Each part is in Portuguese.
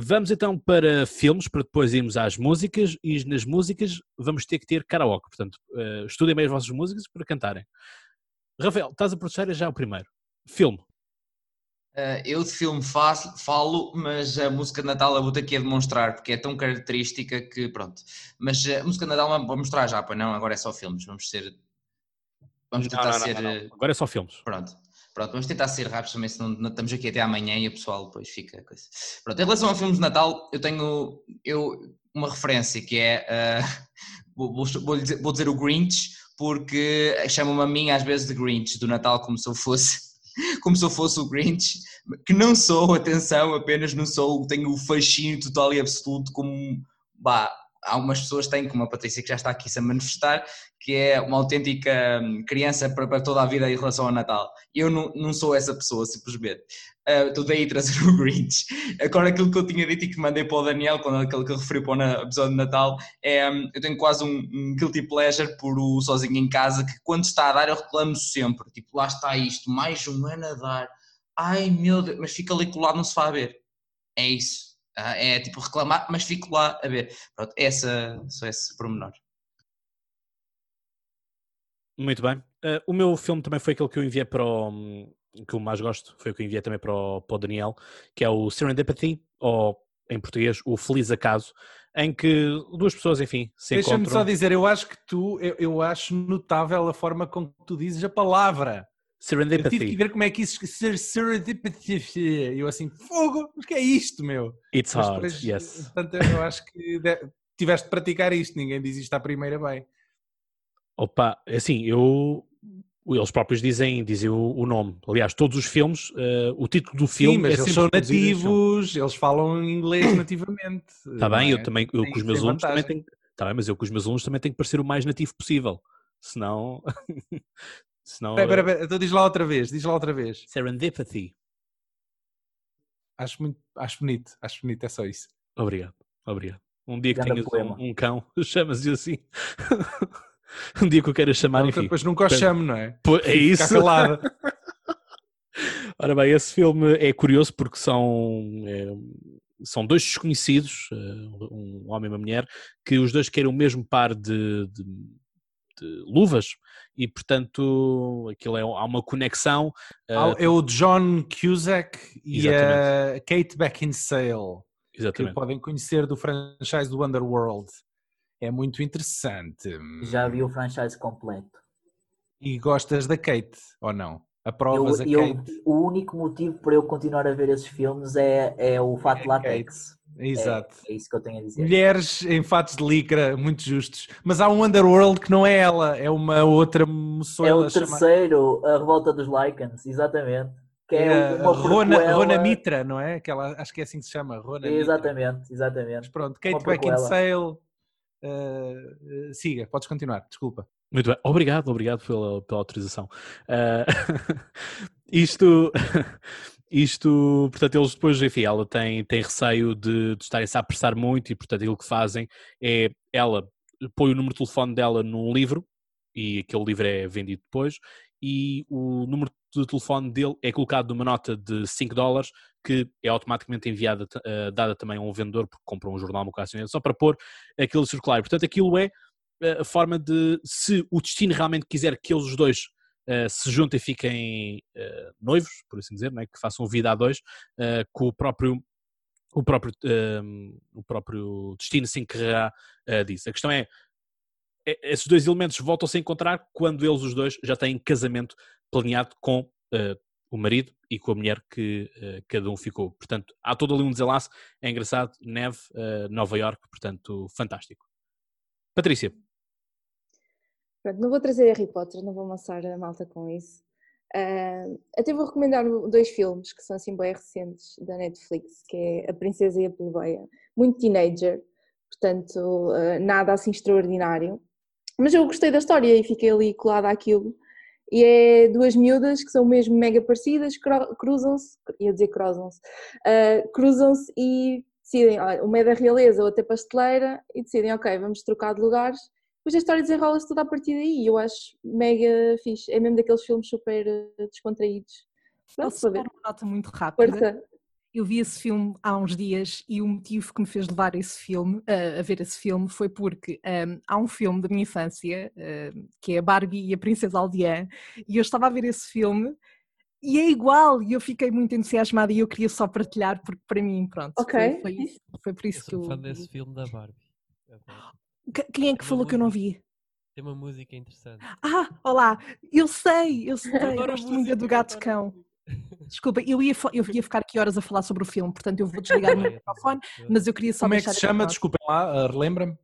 Vamos então para filmes, para depois irmos às músicas, e nas músicas vamos ter que ter karaoke. Portanto, uh, estudem bem as vossas músicas para cantarem. Rafael, estás a processar já o primeiro. Filme. Uh, eu de filme faço, falo, mas a música de Natal eu vou ter aqui a demonstrar, porque é tão característica que pronto. Mas a música de Natal vou mostrar já, para não, agora é só filmes, vamos ser. Vamos tentar não, não, ser. Não, agora é só filmes. Pronto. Pronto, vamos tentar ser rápidos também, senão não estamos aqui até amanhã e o pessoal depois fica. Pronto, em relação a filmes de Natal, eu tenho eu, uma referência que é. Uh, vou, vou, dizer, vou dizer o Grinch, porque chamam-me a mim às vezes de Grinch do Natal como se eu fosse como se eu fosse o Grinch, que não sou, atenção, apenas não sou, tenho o fascínio total e absoluto como, bah, algumas pessoas têm, como a Patrícia que já está aqui -se a manifestar, que é uma autêntica hum, criança para, para, toda a vida em relação ao Natal. Eu não, não sou essa pessoa, simplesmente. Uh, estou daí trazer o Grinch. Agora, aquilo que eu tinha dito e que mandei para o Daniel, quando aquele que eu referi para o episódio de Natal, é um, eu tenho quase um, um, guilty pleasure por o Sozinho em Casa, que quando está a dar eu reclamo sempre. Tipo, lá está isto, mais um ano a dar. Ai meu Deus, mas fica ali colado, não se vai ver. É isso ah, é tipo reclamar, mas fico lá a ver. Pronto, essa, só esse pormenor. Muito bem. Uh, o meu filme também foi aquele que eu enviei para o. que eu mais gosto, foi o que eu enviei também para o, para o Daniel, que é o Serendipity, ou em português, o Feliz Acaso, em que duas pessoas, enfim, se Deixa-me só dizer, eu acho que tu, eu, eu acho notável a forma com que tu dizes a palavra. Serendipity. Eu tive que ver como é que isso ser serendipity. Eu assim, fogo, mas que é isto, meu? It's mas hard, depois, yes. Portanto, eu acho que tiveste de praticar isto, ninguém diz isto à primeira bem. Opa, é assim, eu eles próprios dizem, dizem o, o nome. Aliás, todos os filmes, uh, o título do filme Sim, mas é eles são nativos, eles falam inglês nativamente. Está bem, é? eu também, eu com os meus alunos também tenho, tá bem, mas eu com os meus alunos também tenho que parecer o mais nativo possível. Senão, Senão, pera, pera, então diz lá outra vez, diz lá outra vez. Serendipity. Acho, muito, acho bonito, acho bonito, é só isso. Obrigado, obrigado. Um dia que tenhas um, um, cão, chamas-lhe assim. um dia que eu queira chamar, não, enfim. Depois nunca o chamo, não é? Pô, é isso. Ora bem, esse filme é curioso porque são, é, são dois desconhecidos, eh, um homem e uma mulher, que os dois querem o mesmo par de, de de luvas e portanto aquilo é, há uma conexão. Uh, é o John Cusack e a Kate Beckinsale Exatamente. que podem conhecer do franchise do Underworld. É muito interessante. Já vi o franchise completo. E gostas da Kate ou não? Aprovas eu, a Kate? o único motivo para eu continuar a ver esses filmes é, é o fato é látex. Exato. É, é, isso que eu tenho a dizer. Mulheres em fatos de licra, muito justos. Mas há um Underworld que não é ela, é uma outra moçoela. É o terceiro, a Revolta dos Lycans, exatamente. Que é, é uma Rona, Rona Mitra, não é? Que ela, acho que é assim que se chama, Rona Exatamente, Mitra. exatamente. Mas pronto, Kate Beckinsale, uh, siga, podes continuar, desculpa. Muito bem, obrigado, obrigado pela, pela autorização. Uh, isto, isto, portanto, eles depois, enfim, ela tem, tem receio de, de estarem-se a apressar muito e, portanto, aquilo que fazem é ela põe o número de telefone dela num livro e aquele livro é vendido depois e o número de telefone dele é colocado numa nota de 5 dólares que é automaticamente enviada, uh, dada também a um vendedor porque compra um jornal, uma coisa assim, só para pôr aquilo circular. Portanto, aquilo é eh, a forma de, se o destino realmente quiser que eles dois Uh, se juntem e fiquem uh, noivos, por assim dizer, né? que façam vida a dois, uh, com o próprio, o próprio, o próprio destino se encarregar disso. A questão é, é esses dois elementos voltam-se a encontrar quando eles os dois já têm casamento planeado com o marido e com a mulher que cada um ficou. Portanto, há todo ali um desenlace, é engraçado, neve, Nova York, portanto, fantástico. Patrícia. Pronto, não vou trazer Harry Potter, não vou amassar a malta com isso. Uh, até vou recomendar dois filmes que são assim bem recentes da Netflix, que é A Princesa e a Plebeia, muito teenager, portanto uh, nada assim extraordinário. Mas eu gostei da história e fiquei ali colada àquilo. E é duas miúdas que são mesmo mega parecidas, cruzam-se, ia dizer cruzam-se, uh, cruzam-se e decidem, uma é da realeza, outra é pasteleira, e decidem, ok, vamos trocar de lugares depois a história desenrola-se toda a partir daí. Eu acho mega fixe. É mesmo daqueles filmes super eh, descontraídos. Posso dar uma nota muito rápida? Força. Eu vi esse filme há uns dias e o motivo que me fez levar esse filme, uh, a ver esse filme foi porque um, há um filme da minha infância uh, que é Barbie e a Princesa Aldeã e eu estava a ver esse filme e é igual e eu fiquei muito entusiasmada e eu queria só partilhar porque para mim, pronto, okay. foi, foi, foi por isso eu que eu... fã desse filme da Barbie. Quem é que falou que eu não vi? Tem uma música interessante. Ah, olá, eu sei, eu sei, eu gosto muito do Gato Cão. Desculpa, eu ia, eu ia ficar aqui horas a falar sobre o filme, portanto eu vou desligar o meu microfone, mas eu queria só Como é que se chama? Desculpem lá, uh, relembra-me.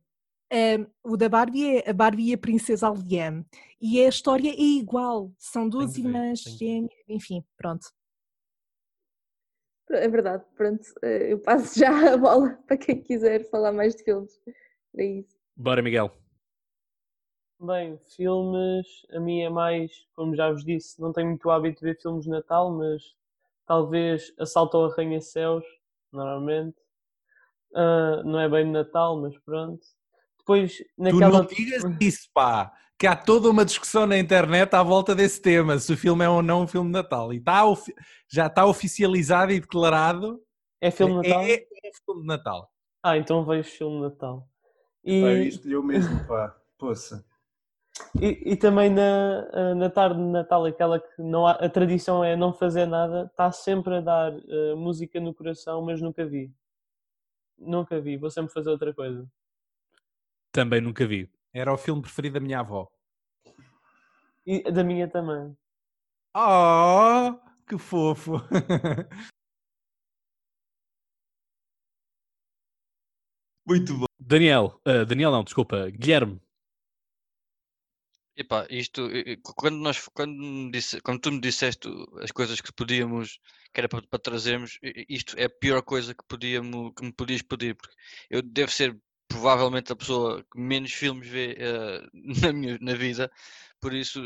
Um, o da Barbie é a Barbie e a Princesa Aldeã. E a história é igual. São duas irmãs gêmeas, enfim, pronto. É verdade, pronto. Eh, eu passo já a bola para quem quiser falar mais de filmes. É isso. Bora, Miguel. Bem, filmes, a mim é mais, como já vos disse, não tenho muito hábito de ver filmes de Natal, mas talvez Assalto ao Arranha-Céus, normalmente. Uh, não é bem de Natal, mas pronto. Depois, naquela... Tu não digas isso, pá! Que há toda uma discussão na internet à volta desse tema, se o filme é ou não um filme de Natal. E está, já está oficializado e declarado. É filme de Natal? É, é filme de Natal. Ah, então vejo filme de Natal. E... Pá, escolheu mesmo, pá. Poça. E, e, também na, na tarde de Natal, aquela que não há, a tradição é não fazer nada, está sempre a dar uh, música no coração, mas nunca vi. Nunca vi, vou sempre fazer outra coisa. Também nunca vi. Era o filme preferido da minha avó. E da minha também. Oh, que fofo! Muito bom. Daniel, uh, Daniel não, desculpa, Guilherme. Epá, isto, quando, nós, quando, disse, quando tu me disseste as coisas que podíamos, que era para, para trazermos, isto é a pior coisa que, podíamos, que me podias pedir, porque eu devo ser provavelmente a pessoa que menos filmes vê uh, na, minha, na vida, por isso,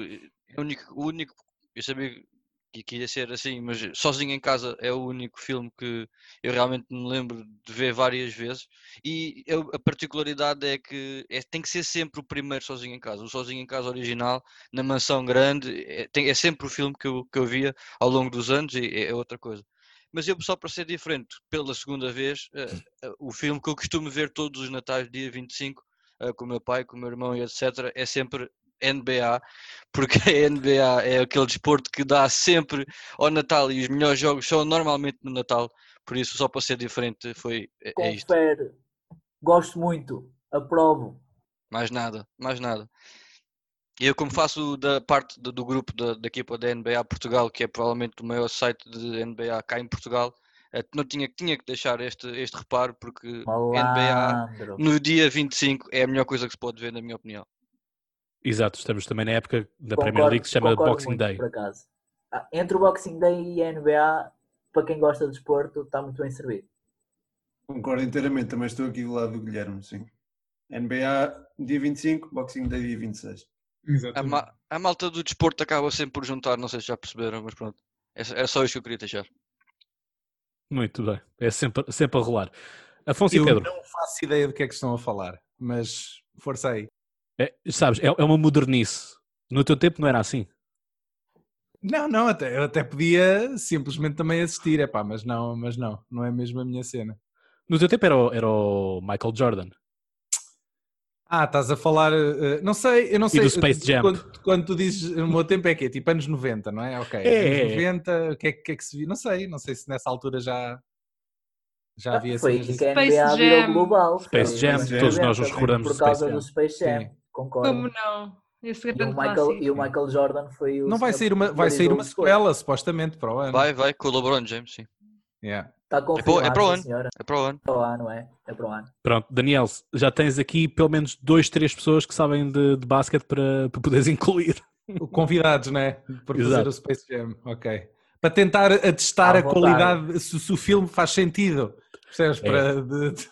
o único, o único eu sabia que, que ia ser assim, mas Sozinho em Casa é o único filme que eu realmente me lembro de ver várias vezes. E eu, a particularidade é que é, tem que ser sempre o primeiro Sozinho em Casa. O Sozinho em Casa original, na Mansão Grande, é, tem, é sempre o filme que eu, que eu via ao longo dos anos e é, é outra coisa. Mas eu, só para ser diferente, pela segunda vez, uh, uh, o filme que eu costumo ver todos os Natais, dia 25, uh, com o meu pai, com o meu irmão e etc., é sempre NBA, porque a NBA é aquele desporto que dá sempre ao Natal e os melhores jogos são normalmente no Natal, por isso só para ser diferente foi é, é isto. Confere, gosto muito, aprovo. Mais nada, mais nada. E eu como faço da parte do, do grupo da, da, equipa da NBA Portugal, que é provavelmente o maior site de NBA cá em Portugal, eh, não tinha, tinha que deixar este, este reparo porque Malandro. NBA no dia 25 é a melhor coisa que se pode ver na minha opinião. Exato, estamos também na época da concordo, Premier League que se chama Boxing muito, Day. Ah, entre o Boxing Day e a NBA, para quem gosta de desporto, está muito bem servido. Concordo inteiramente, também estou aqui do lado do Guilherme, sim. NBA dia 25, Boxing Day dia 26. A, ma a, malta do desporto acaba sempre por juntar, não sei se já perceberam, mas pronto. É, é só isso que eu queria deixar. Muito bem, é sempre, sempre a rolar. Afonso eu e Pedro. não faço ideia do que é que estão a falar, mas força aí. É, sabes, é, é uma modernice. No teu tempo não era assim. Não, não, até, eu até podia simplesmente também assistir, é pá, mas não, mas não, não é mesmo a minha cena. No teu tempo era o, era o Michael Jordan. Ah, estás a falar, uh, não sei, eu não sei. E do Space Jam. Quando, quando, tu dizes o meu tempo é quê? Tipo anos 90, não é? Ok. É, anos 90, o que é, que é que se viu? Não sei, não sei se nessa altura já, já havia ah, Foi que a NBA virou global. Space Jam, todos nós nos recordamos Por causa do Space Jam. Sim concordo. Como não? Esse e, o Michael, e o Michael Jordan foi o. Não vai sair uma, vai sair uma sequela, supostamente, para o ano. Vai, vai, com o LeBron James, sim. Yeah. Está confirmado, é para o ano. Senhora. É para o ano. É para o ano, é. É para o ano. Pronto, Daniel, já tens aqui pelo menos dois, três pessoas que sabem de, de basquete para, para poderes incluir. Convidados, né? Para fazer Exato. o Space Jam, ok. Para tentar atestar a, a qualidade, se, se, o filme faz sentido. Percebes? É. Para, de, de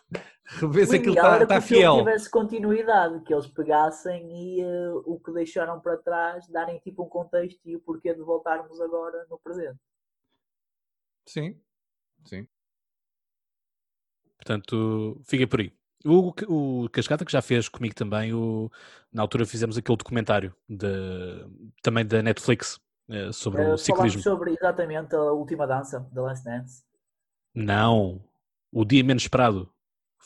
Rever se aquilo está tá fiel. Que tivesse continuidade, que eles pegassem e uh, o que deixaram para trás, darem tipo um contexto e o porquê de voltarmos agora no presente. Sim, sim. Portanto, fica por aí. O, o Cascata que já fez comigo também, o, na altura fizemos aquele documentário de, também da Netflix eh, sobre uh, o ciclismo. sobre exatamente a última dança da Last Dance. Não. O dia menos esperado.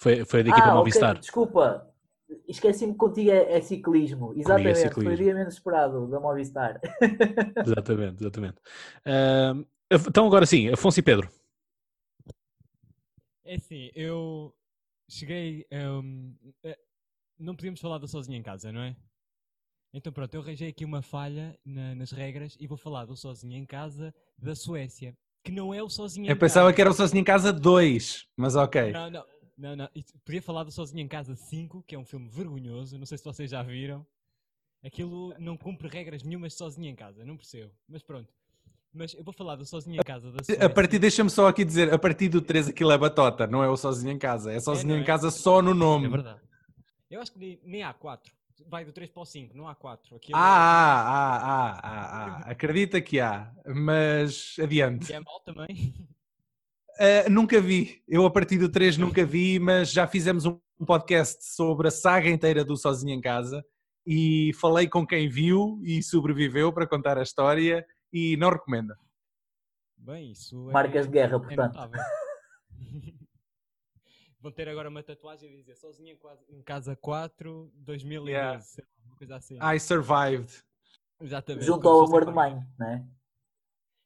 Foi, foi a da equipa ah, Movistar. Okay. Desculpa, esqueci-me que contigo é, é ciclismo. É exatamente, é ciclismo. foi o dia menos esperado da Movistar. exatamente, exatamente. Uh, então, agora sim, Afonso e Pedro. É assim, eu cheguei. Um, eh, não podíamos falar do sozinho em casa, não é? Então pronto, eu arranjei aqui uma falha na, nas regras e vou falar do sozinho em casa da Suécia, que não é o sozinho eu em casa. Eu pensava que era o sozinho em casa 2, mas ok. Não, não, não, não. Podia falar do sozinho em casa 5, que é um filme vergonhoso, não sei se vocês já viram. Aquilo não cumpre regras nenhumas sozinho em casa, não percebo. Mas pronto. Mas eu vou falar do Sozinho em Casa da Suécia. A partir, deixa-me só aqui dizer, a partir do 3 aquilo é batota, não é o Sozinho em Casa, é Sozinho é, em é? Casa só no nome. É verdade. Eu acho que nem há 4. Vai do 3 para o 5, não há 4. Aquilo ah, é... ah, ah, ah, ah, acredita que há, mas adiante. E é mal também? Uh, nunca vi, eu a partir do 3 nunca vi, mas já fizemos um podcast sobre a saga inteira do Sozinho em Casa e falei com quem viu e sobreviveu para contar a história e não recomenda. Bem, isso Marcas é, de guerra, portanto. É Vão ter agora uma tatuagem a dizer sozinha em casa 4, 2012, yeah. uma coisa assim. I survived. Exatamente. Junto ao amor de mãe, né?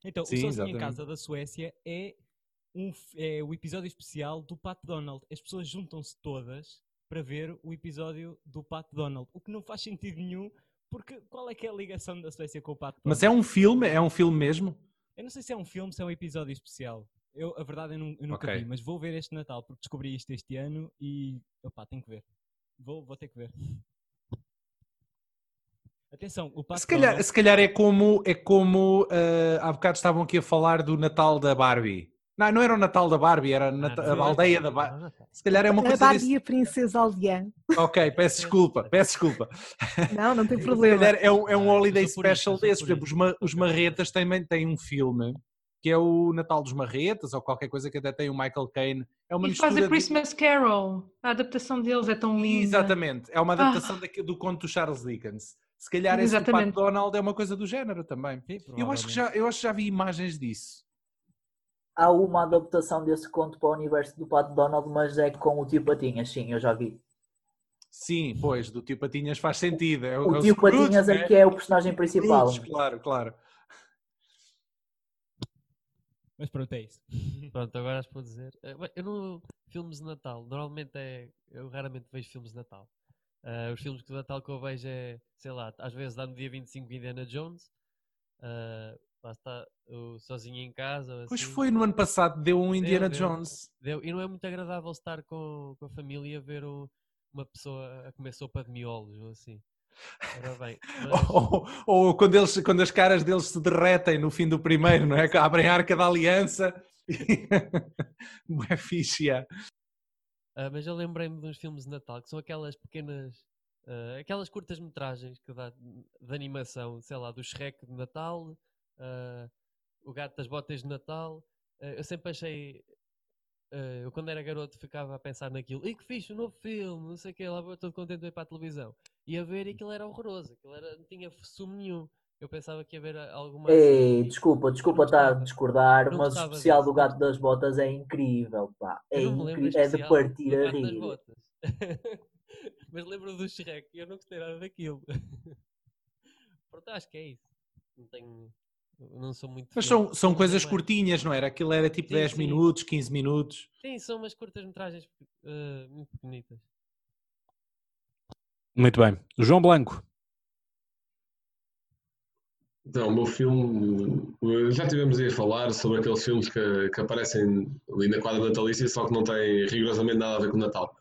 Então, Sim, o Sozinho exatamente. em Casa da Suécia é, um, é o episódio especial do Pat Donald. As pessoas juntam-se todas para ver o episódio do Pat Donald, o que não faz sentido nenhum, porque qual é que é a ligação da Suécia com o Pat Donald? Mas é um filme? É um filme mesmo? Eu não sei se é um filme, se é um episódio especial. Eu, a verdade, eu, não, eu nunca okay. vi, mas vou ver este Natal porque descobri isto este ano e opá, tenho que ver. Vou, vou ter que ver. Atenção, o Pat se calhar, Donald... se calhar é como, é como uh, há bocado estavam aqui a falar do Natal da Barbie. Não, não era o Natal da Barbie, era a, a aldeia da Barbie. Se calhar é uma coisa. A Barbie desse... a Princesa Aldeã. Ok, peço desculpa, peço desculpa. Não, não tem problema. Se calhar é um, é um holiday special desses. Por exemplo, os, ma, os Marretas também têm um filme que é o Natal dos Marretas ou qualquer coisa que até tem o Michael Caine. É uma e faz a Christmas de... Carol. A adaptação deles é tão linda. Exatamente, é uma ah. adaptação ah. do conto do Charles Dickens. Se calhar esse do Pat Donald é uma coisa do género também. Sim, eu, acho que já, eu acho que já vi imagens disso há uma adaptação desse conto para o universo do Pato Donald, mas é com o Tio Patinhas, sim, eu já vi. Sim, pois, do Tio Patinhas faz sentido. É, o, é o Tio Patinhas é né? que é o personagem principal. claro, claro. Mas pronto, é isso. Pronto, agora acho que vou dizer. Eh, eu não. Filmes de Natal, normalmente é. Eu raramente vejo filmes de Natal. Uh, os filmes de Natal que eu vejo é, sei lá, às vezes dá no dia 25 Indiana Jones. Uh, lá está o sozinho em casa. Assim. Pois foi no ano passado, deu um Indiana deu, Jones. Deu, e não é muito agradável estar com, com a família a ver o, uma pessoa a comer sopa de miolos ou assim. Bem, mas... ou, ou, quando, eles, quando as caras deles se derretem no fim do primeiro, não é? Abrem a arca da aliança. é fixe, é. Uh, mas eu lembrei-me de uns filmes de Natal que são aquelas pequenas, uh, aquelas curtas metragens que dá de animação, sei lá, do Shrek de Natal, uh, o gato das botas de Natal. Uh, eu sempre achei. Uh, eu quando era garoto ficava a pensar naquilo. E que fixe, um novo filme, não sei o que, lá todo contente de ir para a televisão. E a ver aquilo era horroroso, aquilo era, não tinha sumo nenhum. Eu pensava que ia haver alguma. Ei, desculpa, desculpa estar a discordar, mas o especial do Gato das Botas é incrível, pá. É, incrível, é de partir a rir. mas lembro do Shrek e eu não gostei nada daquilo. Pronto, acho que é isso. Não tenho. Não sou muito. Mas são, são coisas curtinhas, não era? Aquilo era tipo sim, 10 sim. minutos, 15 minutos. Sim, são umas curtas-metragens uh, muito bonitas. Muito bem. João Blanco. Então, o meu filme, eh, já tivemos aí a falar sobre aqueles filmes que, que aparecem ali na quadra natalícia, só que não têm rigorosamente nada a ver com o Natal.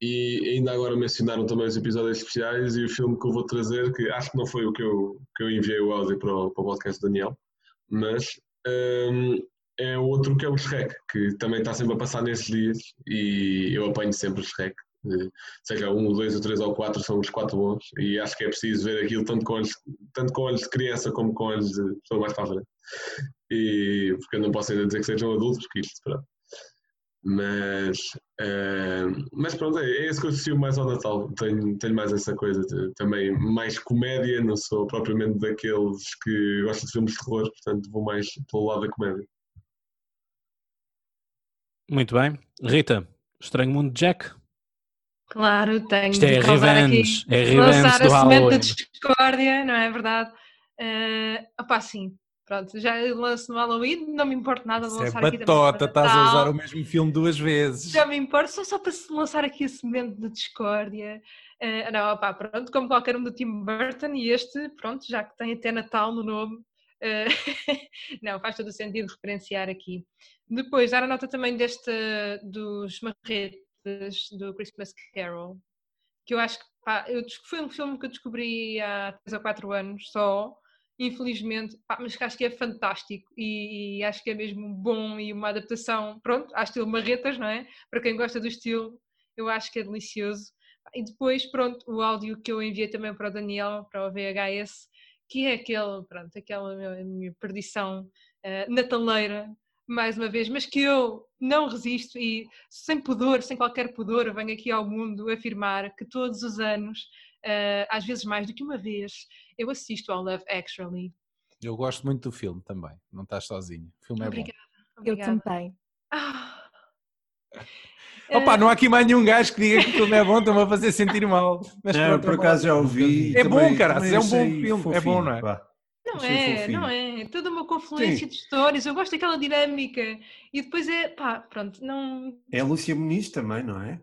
E ainda agora mencionaram também os episódios especiais e o filme que eu vou trazer, que acho que não foi o que eu, que eu enviei o áudio para o, para o podcast do Daniel, mas um, é outro que é o Shrek, que também está sempre a passar nesses dias e eu apanho sempre o Shrek. Seja um, dois, ou três ou quatro, são os quatro bons e acho que é preciso ver aquilo tanto com olhos, tanto com olhos de criança como com olhos de pessoa mais para a frente. E, porque eu não posso ainda dizer que sejam adultos, porque isto, pronto, mas, uh, mas pronto, é, é isso que eu associo mais ao Natal. Tenho, tenho mais essa coisa de, também, mais comédia. Não sou propriamente daqueles que gostam de filmes de terror, portanto vou mais pelo lado da comédia. Muito bem. Rita, Estranho Mundo de Jack. Claro, tenho Isto é revenge, aqui, é revenge lançar do a semente da discórdia, não é verdade? Uh, opá, sim, pronto, já lanço no Halloween, não me importa nada de Isso é lançar aqui batota, estás a usar o mesmo filme duas vezes. Já me importa, só, só para se lançar aqui a semente de discórdia. Eh, não, opá, pronto, como qualquer um do Tim Burton, e este, pronto, já que tem até Natal no nome, eh, não, faz todo o sentido referenciar aqui. Depois, dar a nota também deste, dos marretes do Christmas Carol, que eu acho que pá, eu, foi um filme que eu descobri há 3 ou 4 anos só, infelizmente, pá, mas que acho que é fantástico e, e acho que é mesmo bom e uma adaptação, pronto, à estilo Marretas, não é? Para quem gosta do estilo, eu acho que é delicioso. E depois, pronto, o áudio que eu enviei também para o Daniel, para o VHS, que é aquele, pronto, aquela minha, minha perdição eh, nataleira, mais uma vez, mas que eu não resisto e sem pudor, sem qualquer pudor, venho aqui ao mundo afirmar que todos os anos, eh, às vezes mais do que uma vez, eu assisto ao Love Actually. Eu gosto muito do filme também, não estás sozinho. O filme é Obrigada. Eu obrigada. também. Ah. bom. Opa, não há aqui mais nenhum gajo que diga que o filme é bom, estão a fazer sentir mal. Mas Não, pronto, por é acaso já ouvi. É também- bom, cara, é um bom filme, é bom, fofinho, não é? pá. Não é, fofinho. não é. É toda uma confluência Sim. de histórias. Eu gosto daquela dinâmica. E depois é, pá, pronto, não. É a Lúcia Muniz também, não é?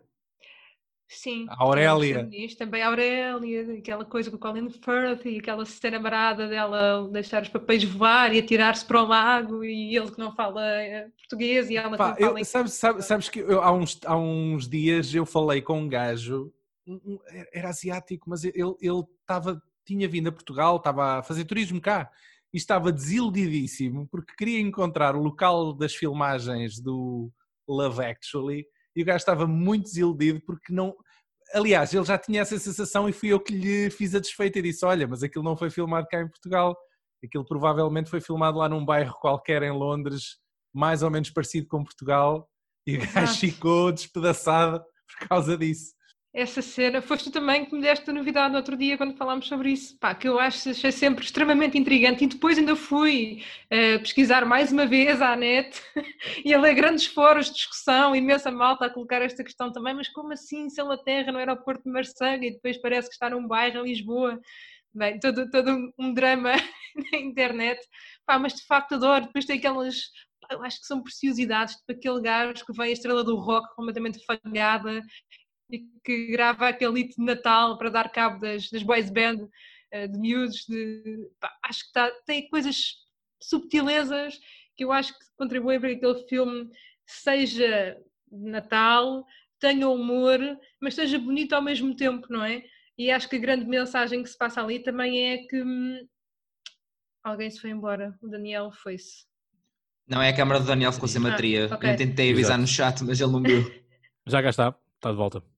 Sim. A Aurélia. Também a Aurélia, aquela coisa com o Colin Firth e aquela cena marada dela deixar os papéis voar e atirar-se para o lago e ele que não fala eh, português e ela que Pá, não fala eu- sabes, sabes, sabes que eu, há, uns, há uns dias eu falei com um gajo, era asiático, mas ele ele estava, tinha vindo a Portugal, estava a fazer turismo cá e estava desiludidíssimo porque queria encontrar o local das filmagens do Love Actually e o gajo estava muito desiludido porque não. Aliás, ele já tinha essa sensação e fui eu que lhe fiz a desfeita e disse: Olha, mas aquilo não foi filmado cá em Portugal, aquilo provavelmente foi filmado lá num bairro qualquer em Londres, mais ou menos parecido com Portugal, e o gajo ficou despedaçado por causa disso. Essa cena. Foste tu também que me deste a novidade no outro dia quando falámos sobre isso. Pá, que eu acho achei sempre extremamente intrigante. E depois ainda fui eh, pesquisar mais uma vez à net e a grandes fóruns de discussão, imensa malta a colocar esta questão também. Mas como assim se ele aterra no aeroporto de Marsanha e depois parece que está num bairro em Lisboa? Bem, todo, todo um- drama na internet. Pá, mas de facto adoro. Depois tem aquelas. Eu acho que são preciosidades, tipo aquele gajo que vem a estrela do rock completamente falhada e que grava aquele hit de Natal para dar cabo das, das boys band eh, de miúdos. De, pá, acho que tá, tem coisas, subtilezas que eu acho que contribuem para que aquele filme seja de Natal, tenha humor, mas seja bonito ao mesmo tempo, não é? E acho que a grande mensagem que se passa ali também é que hum, alguém se foi embora, o Daniel foi-se. Não é a câmara do Daniel ficou sem Ah, bateria. ok. Eu tentei avisar Exato. no chat, mas ele não viu. Já cá está, está de volta.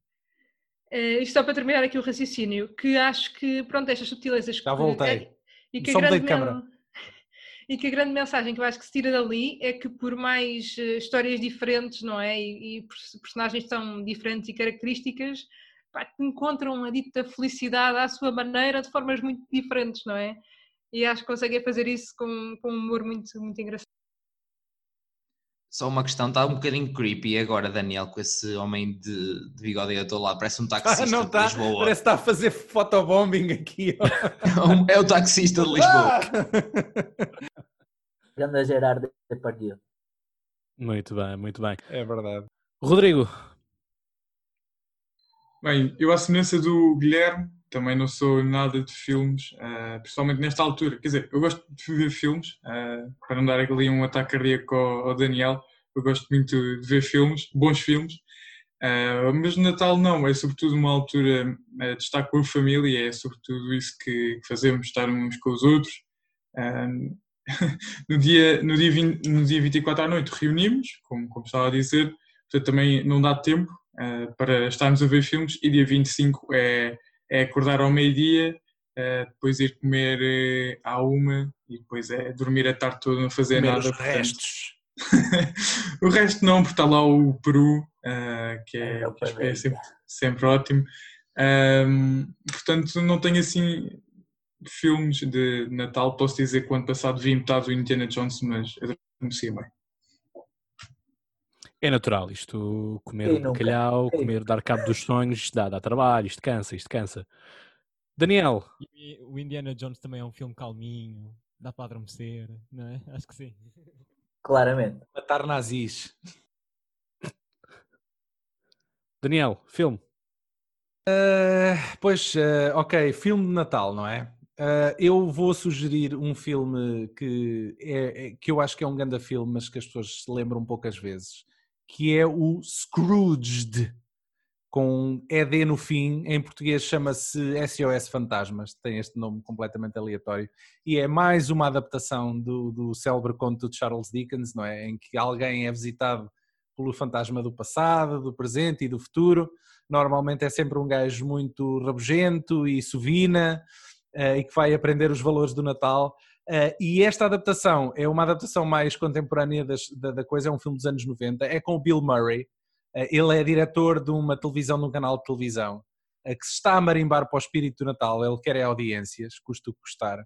Eh, isto só para terminar aqui o raciocínio, que acho que, pronto, estas subtilezas... Já que- voltei. E que, Só mudei grande de câmara. e que a grande mensagem que eu acho que se tira dali é que por mais eh, histórias diferentes, não é? E, e pers- personagens tão diferentes e características, pá, que encontram a dita felicidade à sua maneira de formas muito diferentes, não é? E acho que conseguem fazer isso com, com um humor muito, muito engraçado. Só uma questão, está um bocadinho creepy agora, Daniel, com esse homem de, de bigode aí a todo lado, parece um taxista Ah, não de está, Lisboa. parece que está a fazer fotobombing aqui. É o taxista de Lisboa. Ah! Grande Gerard Depardieu. Muito bem, muito bem. É verdade. Rodrigo, Bem, eu, à semelhança do Guilherme, também não sou nada de filmes, ah, principalmente nesta altura. Quer dizer, eu gosto de ver filmes, ah, para não dar ali um ataque cardíaco ao, ao Daniel. Eu gosto muito de ver filmes, bons filmes. Ah, mas no Natal não, é sobretudo uma altura de estar com a família, é sobretudo isso que, que fazemos, estar uns com os outros. Ah, no, dia, no, dia 20, no dia 24 à noite reunimos, como, como estava a dizer, portanto também não dá tempo para estarmos a ver filmes e dia 25 é, é acordar ao meio-dia, ah, depois ir comer eh, à uma e depois é dormir a tarde toda não fazer Comer nada. os portanto- restos. o resto não, porque está lá o Peru, ah, que é, É é sempre, sempre ótimo. Portanto, não tenho assim filmes de Natal. Posso dizer que o ano passado vi metade do Indiana Jones, mas adormeci bem. É natural, isto comer um bacalhau, comer, dar cabo dos sonhos, isto dá, dá trabalho, isto cansa, isto cansa. Daniel. E o Indiana Jones também é um filme calminho, dá para adormecer, não é? Acho que sim. Claramente. Matar nazis. Daniel, filme. Uh, pois, uh, ok, filme de Natal, não é? Uh, eu vou sugerir um filme que, é, é, que eu acho que é um grande filme, mas que as pessoas se lembram poucas vezes, que é o Scrooged, com ED no fim, em português chama-se SOS Fantasmas, tem este nome completamente aleatório, e é mais uma adaptação do, do célebre conto de Charles Dickens, não é? Em que alguém é visitado pelo fantasma do passado, do presente e do futuro. Normalmente é sempre um gajo muito rabugento e sovina uh, e que vai aprender os valores do Natal. Uh, e esta adaptação é uma adaptação mais contemporânea das, da, da, coisa, é um filme dos anos 90, é com o Bill Murray. Uh, ele é diretor de uma televisão, de um canal de televisão, que se está a marimbar para o espírito do Natal, ele quer é audiências, custa o que custar.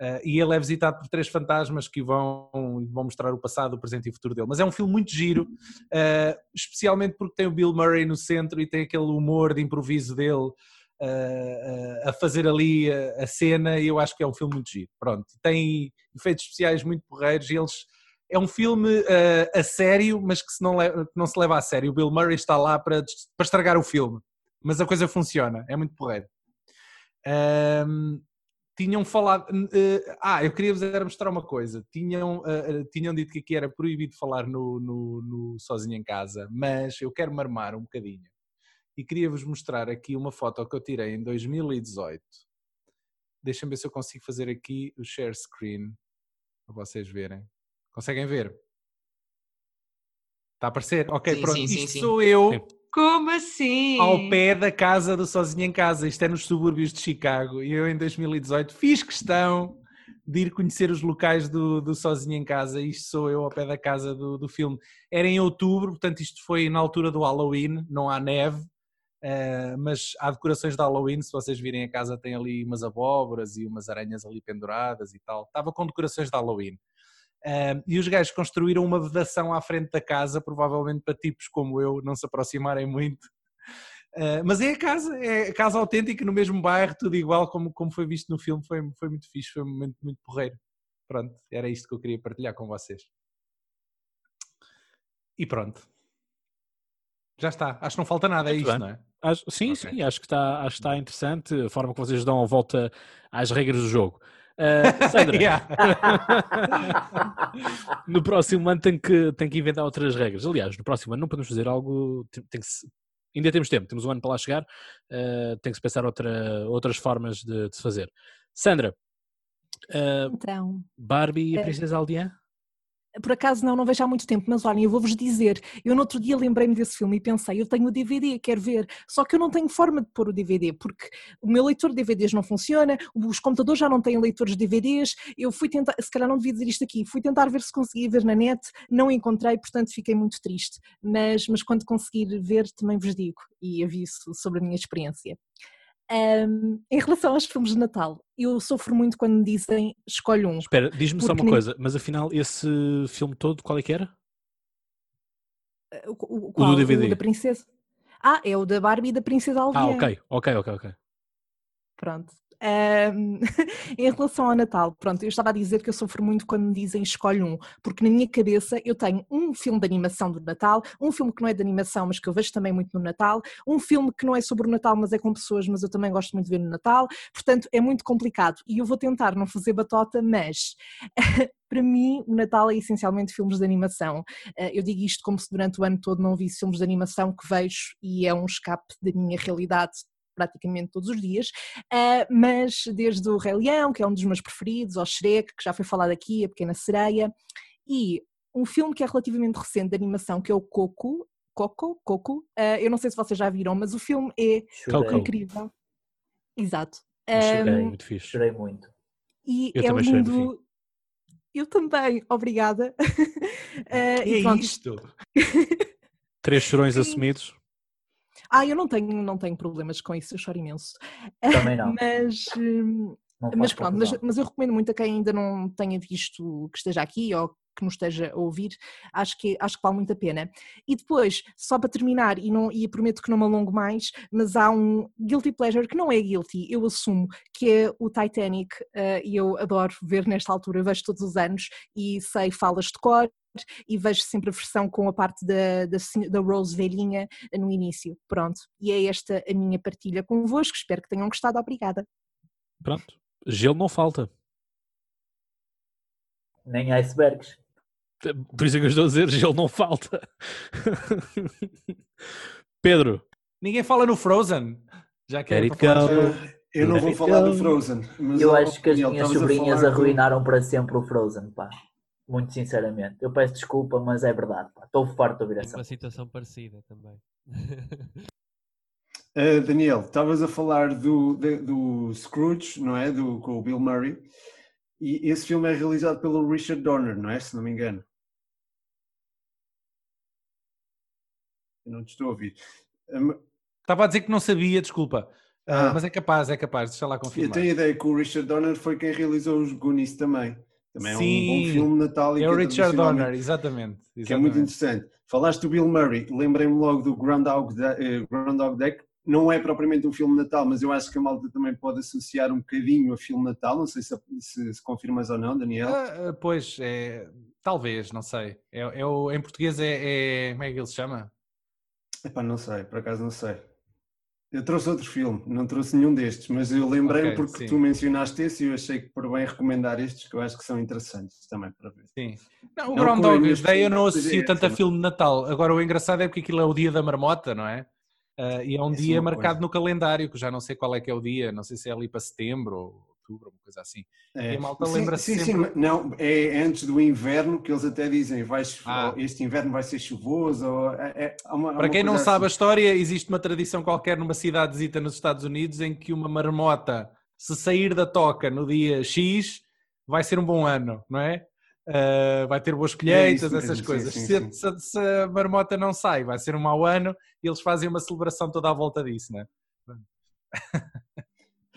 Uh, e ele é visitado por três fantasmas que vão, vão mostrar o passado, o presente e o futuro dele. Mas é um filme muito giro, uh, especialmente porque tem o Bill Murray no centro e tem aquele humor de improviso dele uh, a fazer ali a, cena. E eu acho que é um filme muito giro. Pronto, tem efeitos especiais muito porreiros e eles. É um filme a sério, mas que, se não, que não se leva a sério. O Bill Murray está lá para, para estragar o filme, mas a coisa funciona, é muito porreiro. Um, tinham falado. Uh, ah, eu queria vos era mostrar uma coisa. Tinham, uh, tinham dito que aqui era proibido falar no, no, no, Sozinho em Casa, mas eu quero marmar um bocadinho. E queria vos mostrar aqui uma foto que eu tirei em 2018. Deixem-me ver se eu consigo fazer aqui o share screen para vocês verem. Conseguem ver? Está a aparecer? Ok, sim, pronto. Sim, Isto sim, sou eu. Como assim? Ao pé da casa do Sozinho em Casa. Isto é nos subúrbios de Chicago. E eu, em 2018, fiz questão de ir conhecer os locais do, do Sozinho em Casa. Isto sou eu ao pé da casa do, do filme. Era em outubro, portanto, isto foi na altura do Halloween. Não há neve, uh, mas há decorações de Halloween. Se vocês virem a casa, tem ali umas abóboras e umas aranhas ali penduradas e tal. Estava com decorações de Halloween. Uh, e os gajos construíram uma vedação à frente da casa, provavelmente para tipos como eu não se aproximarem muito. Uh, mas é a casa, é a casa autêntica no mesmo bairro, tudo igual como, como foi visto no filme, foi, foi muito fixe, foi um momento muito porreiro. Pronto, era isto que eu queria partilhar com vocês. E pronto. Já está, acho que não falta nada, é isto, não é? Acho, sim, okay. sim, acho que, está, acho que está interessante a forma que vocês dão a volta às regras do jogo. Uh, Sandra, no próximo ano tem que, tem que inventar outras regras. Aliás, no próximo ano não podemos fazer algo. Tem, tem que se, ainda temos tempo, temos um ano para lá chegar, uh, tem que se pensar outra, outras formas de, de se fazer. Sandra, uh, então, Barbie e a Princesa Aldeã? Por acaso não, não vejo há muito tempo, mas olhem, eu vou-vos dizer, eu no outro dia lembrei-me desse filme e pensei, eu tenho o DVD, quero ver, só que eu não tenho forma de pôr o DVD, porque o meu leitor de DVDs não funciona, os computadores já não têm leitores de DVDs, eu fui tentar, se calhar não devia dizer isto aqui, fui tentar ver se conseguia ver na net, não encontrei, portanto fiquei muito triste, mas, mas quando conseguir ver também vos digo e aviso sobre a minha experiência. Um, em relação aos filmes de Natal, eu sofro muito quando me dizem escolhe um. Espera, diz-me só uma nem... coisa, mas afinal esse filme todo, qual é que era? O, o, qual, o do DVD? O da Princesa. Ah, é o da Barbie e da Princesa Aldeia. Ah, ok, ok, ok, ok. Pronto. Um, em relação ao Natal, pronto, eu estava a dizer que eu sofro muito quando me dizem escolhe um, porque na minha cabeça eu tenho um filme de animação do Natal, um filme que não é de animação, mas que eu vejo também muito no Natal, um filme que não é sobre o Natal, mas é com pessoas, mas eu também gosto muito de ver no Natal, portanto é muito complicado e eu vou tentar não fazer batota, mas para mim, o Natal é essencialmente filmes de animação. Eh, eu digo isto como se durante o ano todo não visse filmes de animação que vejo e é um escape da minha realidade praticamente todos os dias, uh, mas desde o Rei Leão, que é um dos meus preferidos, ao Shrek, que já foi falado aqui, A Pequena Sereia, e um filme que é relativamente recente de animação, que é o Coco, Coco, Coco, uh, eu não sei se vocês já viram, mas o filme é incrível. Exato. Chorei, um, muito fixe. Chorei muito. E eu é lindo. Eu também, obrigada. uh, é pronto. isto? Três chorões assumidos. Ah, eu não tenho, não tenho problemas com isso, eu choro imenso. Também não. mas, hum, mas pronto, mas, mas, eu recomendo muito a quem ainda não tenha visto que esteja aqui ou que nos esteja a ouvir, acho que, acho que vale muito a pena. E depois, só para terminar, e, não, e prometo que não me alongo mais, mas há um guilty pleasure que não é guilty, eu assumo, que é o Titanic, uh, e eu adoro ver nesta altura, vejo todos os anos e sei falas de cor, e vejo sempre a versão com a parte da, da, da, Rose velhinha no início. Pronto, e é esta a minha partilha convosco, espero que tenham gostado, obrigada. Pronto, gelo não falta. Nem icebergs. Por isso é que eu estou a dizer, gelo não falta. Pedro. Ninguém fala no Frozen. Já que é Eu não vou falar do Frozen. eu acho que as minhas sobrinhas arruinaram para sempre o Frozen, pá. Muito sinceramente. Eu peço desculpa, mas é verdade. Pá. Estou farto de ouvir essa. Uma situação parecida também. Uh, Daniel, estavas a falar do, de, do Scrooge, não é? Do, com o Bill Murray. E esse filme é realizado pelo Richard Donner, não é? Se não me engano. Eu não te estou a ouvir. Um... Estava a dizer que não sabia, desculpa. Ah, ah. mas é capaz, é capaz, deixa lá confirmar. Eu tenho a ideia que o Richard Donner foi quem realizou os Goonies também. Também é um bom filme de Natal. É o Richard Donner, exatamente, exatamente, Que é muito interessante. Falaste do Bill Murray, lembrei-me logo do Groundhog, uh, Groundhog Deck. Não é propriamente um filme de Natal, mas eu acho que a malta também pode associar um bocadinho a filme de Natal. Não sei se, se, se confirmas ou não, Daniel. Uh, pois, é, talvez, não sei. É, é o, em português é, é, Como é que ele se chama? Epá, não sei, por acaso não sei. Eu trouxe outro filme, não trouxe nenhum destes, mas eu lembrei-me okay, porque sim. tu mencionaste esse e eu achei que por bem recomendar estes, que eu acho que são interessantes também para ver. Sim. Não, o Groundhog Day eu não associo tanto a filme de Natal. Agora o engraçado é porque aquilo é o dia da marmota, não é? Uh, e é um é dia marcado coisa. no calendário, que já não sei qual é que é o dia, não sei se é ali para setembro ou outubro, uma coisa assim. É. E a malta lembra-se sim, sempre... sim, não, é antes do inverno que eles até dizem vai, ah. este inverno vai ser chuvoso. Ou, é, é uma, Para quem não sabe a assim. história, existe uma tradição qualquer numa cidadezita nos Estados Unidos em que uma marmota, se sair da toca no dia X, vai ser um bom ano, não é? Uh, vai ter boas é colheitas, é essas coisas. Sim, sim, se, se, se, a marmota não sai, vai ser um mau ano e eles fazem uma celebração toda à volta disso, não é?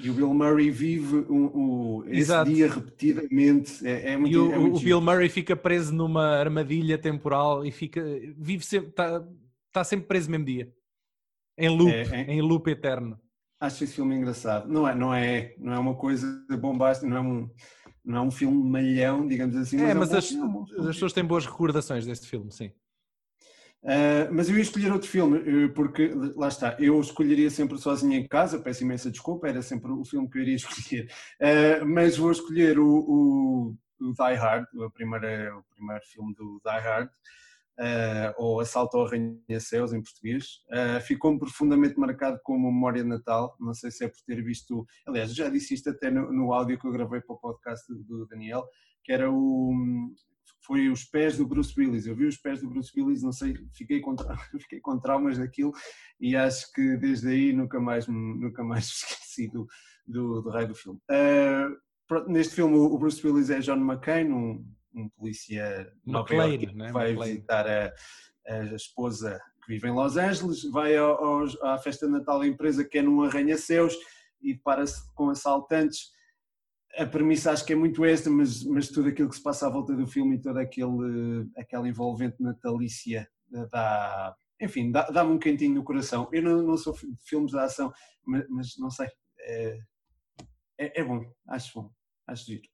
E o Bill Murray vive um, um, esse dia repetidamente. É, é muito, e o, é muito o Bill Murray fica preso numa armadilha temporal e fica, vive sempre, está tá sempre preso no mesmo dia. Em loop, é, é, em loop eterno. Acho esse filme engraçado. Não é, não é, não é uma coisa bombástica, não é um, não é um filme malhão, digamos assim. É, mas, é mas um as, as pessoas têm boas recordações deste filme, sim. Uh, mas eu ia escolher outro filme, eh, porque lá está, eu escolheria sempre sozinho em casa, peço imensa desculpa, era sempre o filme que eu iria escolher, uh, mas vou escolher o, o, o Die Hard, o primeiro, o primeiro filme do Die Hard, uh, ou Assalto ao Arranha-Céus em português. Ficou-me profundamente marcado como memória de Natal, não sei se é por ter visto, aliás, já disse isto até no, no áudio que eu gravei para o podcast do Daniel, que era o, foi os pés do Bruce Willis. Eu vi os pés do Bruce Willis, não sei, fiquei com, fiquei com traumas daquilo e acho que desde aí nunca mais, nunca mais esqueci do, do, do rei do filme. Uh, neste filme, o Bruce Willis é John McCain, um, um polícia McLean, né? vai McLean. visitar a, a, esposa que vive em Los Angeles, vai ao, ao, à festa de Natal da empresa que é num arranha-céus e depara-se com assaltantes a premissa acho que é muito esta, mas, mas tudo aquilo que se passa à volta do filme e toda aquele, aquela envolvente natalícia dá, enfim, dá-me dá um quentinho no coração. Eu não, não sou de filmes de ação, mas, mas não sei, é, é, é, bom, acho bom, acho giro.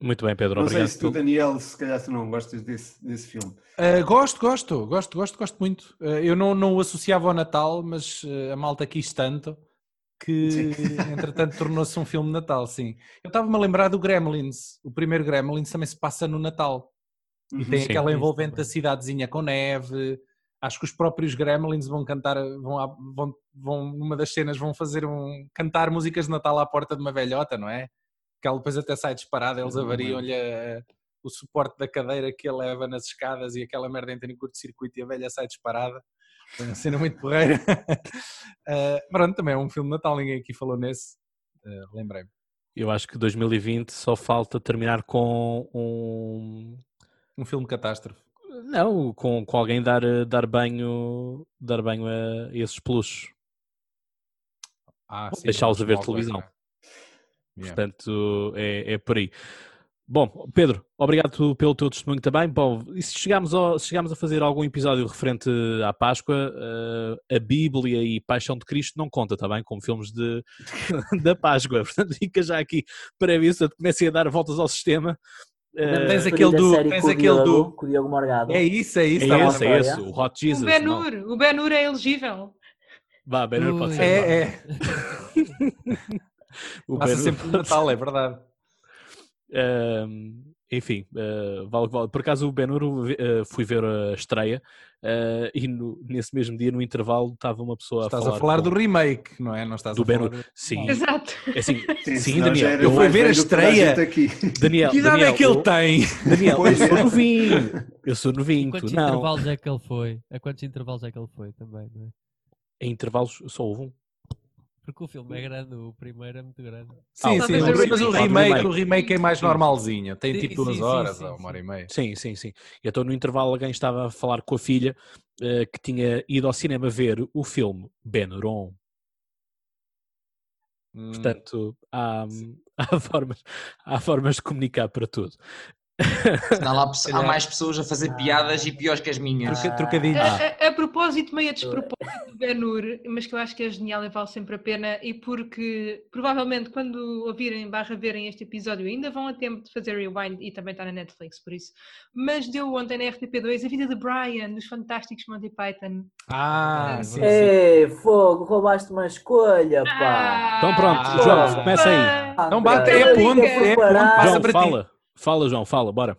Muito bem, Pedro, não obrigado. Sei se tu, Daniel, se calhar tu não gostas desse, desse filme. Uh, gosto, gosto, gosto, gosto, gosto muito. Uh, eu não, não o associava ao Natal, mas uh, a malta quis tanto que entretanto tornou-se um filme de Natal, sim. Eu estava-me a lembrar do Gremlins, o primeiro Gremlins também se passa no Natal. E uhum, tem sim, aquela envolvente da cidadezinha com neve. Acho que os próprios Gremlins vão cantar, vão, vão, vão numa das cenas vão fazer um cantar músicas de Natal à porta de uma velhota, não é? Que ela depois até sai disparada, eles avariam-lhe o suporte da cadeira que ele leva nas escadas e aquela merda entra em curto-circuito e a velha sai disparada. Foi uma cena muito porreira. uh, pronto, também é um filme de Natal, ninguém aqui falou nesse. Uh, Lembrei-me. Eu acho que 2020 só falta terminar com um. Um filme catástrofe. Não, com, com alguém dar, dar banho, dar banho a esses peluches. Ah, Deixá-los a ver televisão. Yeah. Portanto, é, é por aí. Bom, Pedro, obrigado pelo teu testemunho também. Bom, e se chegarmos, ao, se chegarmos a fazer algum episódio referente à Páscoa, uh, a Bíblia e Paixão de Cristo não conta também como filmes de, da Páscoa. Portanto, fica já aqui para isso, comecem a dar voltas ao sistema. Uh, tens aquele do. Tens aquele Diogo, do. Diogo Morgado. É isso, é isso. É esse, é esse, o Hot Jesus. O Ben-Hur, o Ben-Hur é elegível. Vá, Ben-Hur pode ser. É, é. o Passa sempre no Natal, é verdade. Uh, enfim, uh, vale, vale. por acaso o Benur uh, fui ver a estreia uh, e no, nesse mesmo dia, no intervalo, estava uma pessoa estás a falar. a falar com... do remake, não é? Não estás do a Benur, falar... sim. Exato. É assim, sim, sim Daniel. Eu fui ver a estreia. Daniel, que idade Daniel, é que ele tem? Daniel, pois eu sou é. novinho. Eu sou novinho. A quantos não. intervalos é que ele foi? A quantos intervalos é que ele foi também, não é? Em intervalos só houve um. Porque o filme é grande, o primeiro é muito grande. Sim, ah, sim, mas, mas o, remake, o remake é mais normalzinho, tem sim, tipo duas sim, horas sim, ou uma hora e meia. Sim, sim, sim. E então no intervalo alguém estava a falar com a filha uh, que tinha ido ao cinema ver o filme Ben Hur. Hum. Portanto, há, há, formas, há formas de comunicar para tudo. Há, lá, há mais pessoas a fazer piadas e piores que as minhas. Trocadilhos. A, a, a, propósito, meio a despropósito do Ben-Hur, mas que eu acho que é genial e vale sempre a pena, e porque provavelmente quando ouvirem barra verem este episódio ainda vão a tempo de fazer rewind e também está na Netflix, por isso. Mas deu ontem na RTP2 a vida de Brian, dos Fantásticos Monty Python. Ah, sim, Ei, fogo, roubaste uma escolha, pá. Ah, então pronto, João, começa aí. Não bate, é ponto, é ponto, passa para fala. ti. Fala, João, fala, bora.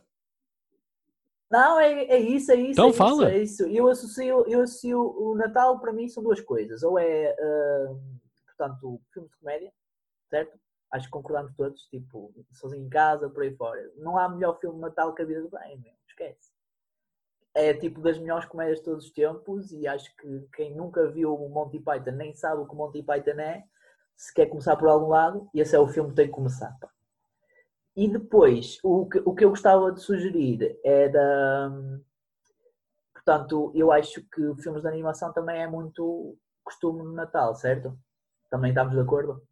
Não, é, é isso, é isso. Então é fala. Isso, é isso. Eu associo, eu associo o Natal, para mim, são duas coisas. Ou é, uh, portanto, filmes de comédia, certo? Acho que concordamos todos, tipo, sozinho em casa, por aí fora. Não há melhor filme de Natal que a vida do Brian, meu. esquece. É tipo das melhores comédias de todos os tempos e acho que quem nunca viu o Monty Python nem sabe o que o Monty Python é. Se quer começar por algum lado, esse é o filme que tem que começar. Pá. E depois, o que, o que eu gostava de sugerir é da. Portanto, eu acho que filmes de animação também é muito costume no Natal, certo? Também estamos de acordo?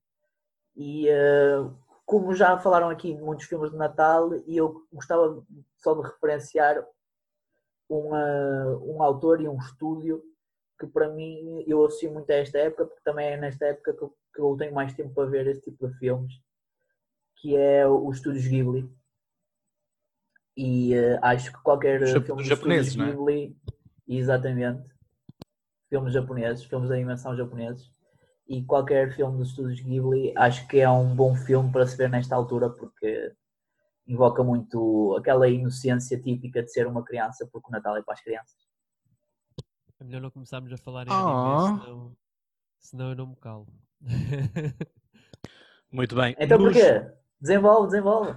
E uh, como já falaram aqui muitos filmes de Natal, e eu gostava só de referenciar uma, um autor e um estúdio que para mim eu associo muito a esta época, porque também é nesta época que eu, que eu tenho mais tempo para ver esse tipo de filmes que é o Estúdios Ghibli. E uh, acho que qualquer Os filme dos japoneses, Estúdios Ghibli, exatamente, filmes japoneses, filmes de animação japoneses, e qualquer filme dos Estúdios Ghibli, acho que é um bom filme para se ver nesta altura, porque invoca muito aquela inocência típica de ser uma criança, porque o Natal é para as crianças. É melhor não começarmos a falar em anime, senão, senão eu não me calo. Muito bem. Então Nos... porquê? Desenvolve, desenvolve.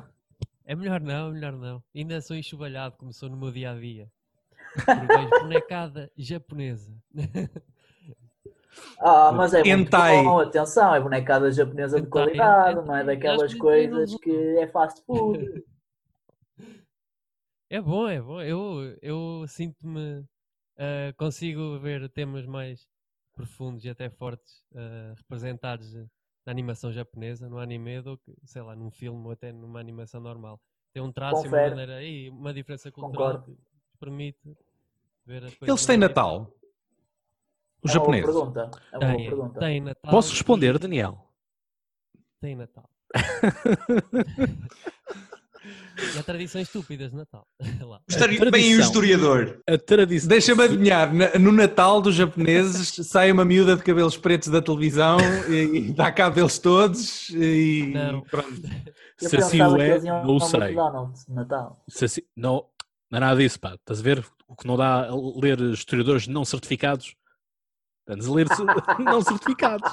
É melhor não, é melhor não. Ainda sou enxovalhado como sou no meu dia a dia. Por bonecada japonesa. Ah, mas é muito bom, atenção, é bonecada japonesa de qualidade, não é daquelas coisas que é fast food. É bom, é bom. Eu, eu sinto-me. Uh, consigo ver temas mais profundos e até fortes uh, representados na animação japonesa, no anime, do que, sei lá, num filme ou até numa animação normal. Tem um traço Confere. e uma maneira aí, uma diferença cultural Concordo. que permite ver as coisas. Eles têm Natal? Os é japoneses? Pergunta. É uma tem, pergunta. tem Natal. Posso responder, Daniel? Tem Natal. E há tradições estúpidas de Natal. Lá. Tradição, bem o historiador. A tradição. Deixa-me adivinhar, no Natal dos japoneses sai uma miúda de cabelos pretos da televisão e, e dá cabo deles todos e não. pronto. Se assim o é, não sei. Se assim, não, não é nada disso, pá. Estás a ver o que não dá a ler historiadores não certificados? Andas a ler não certificados.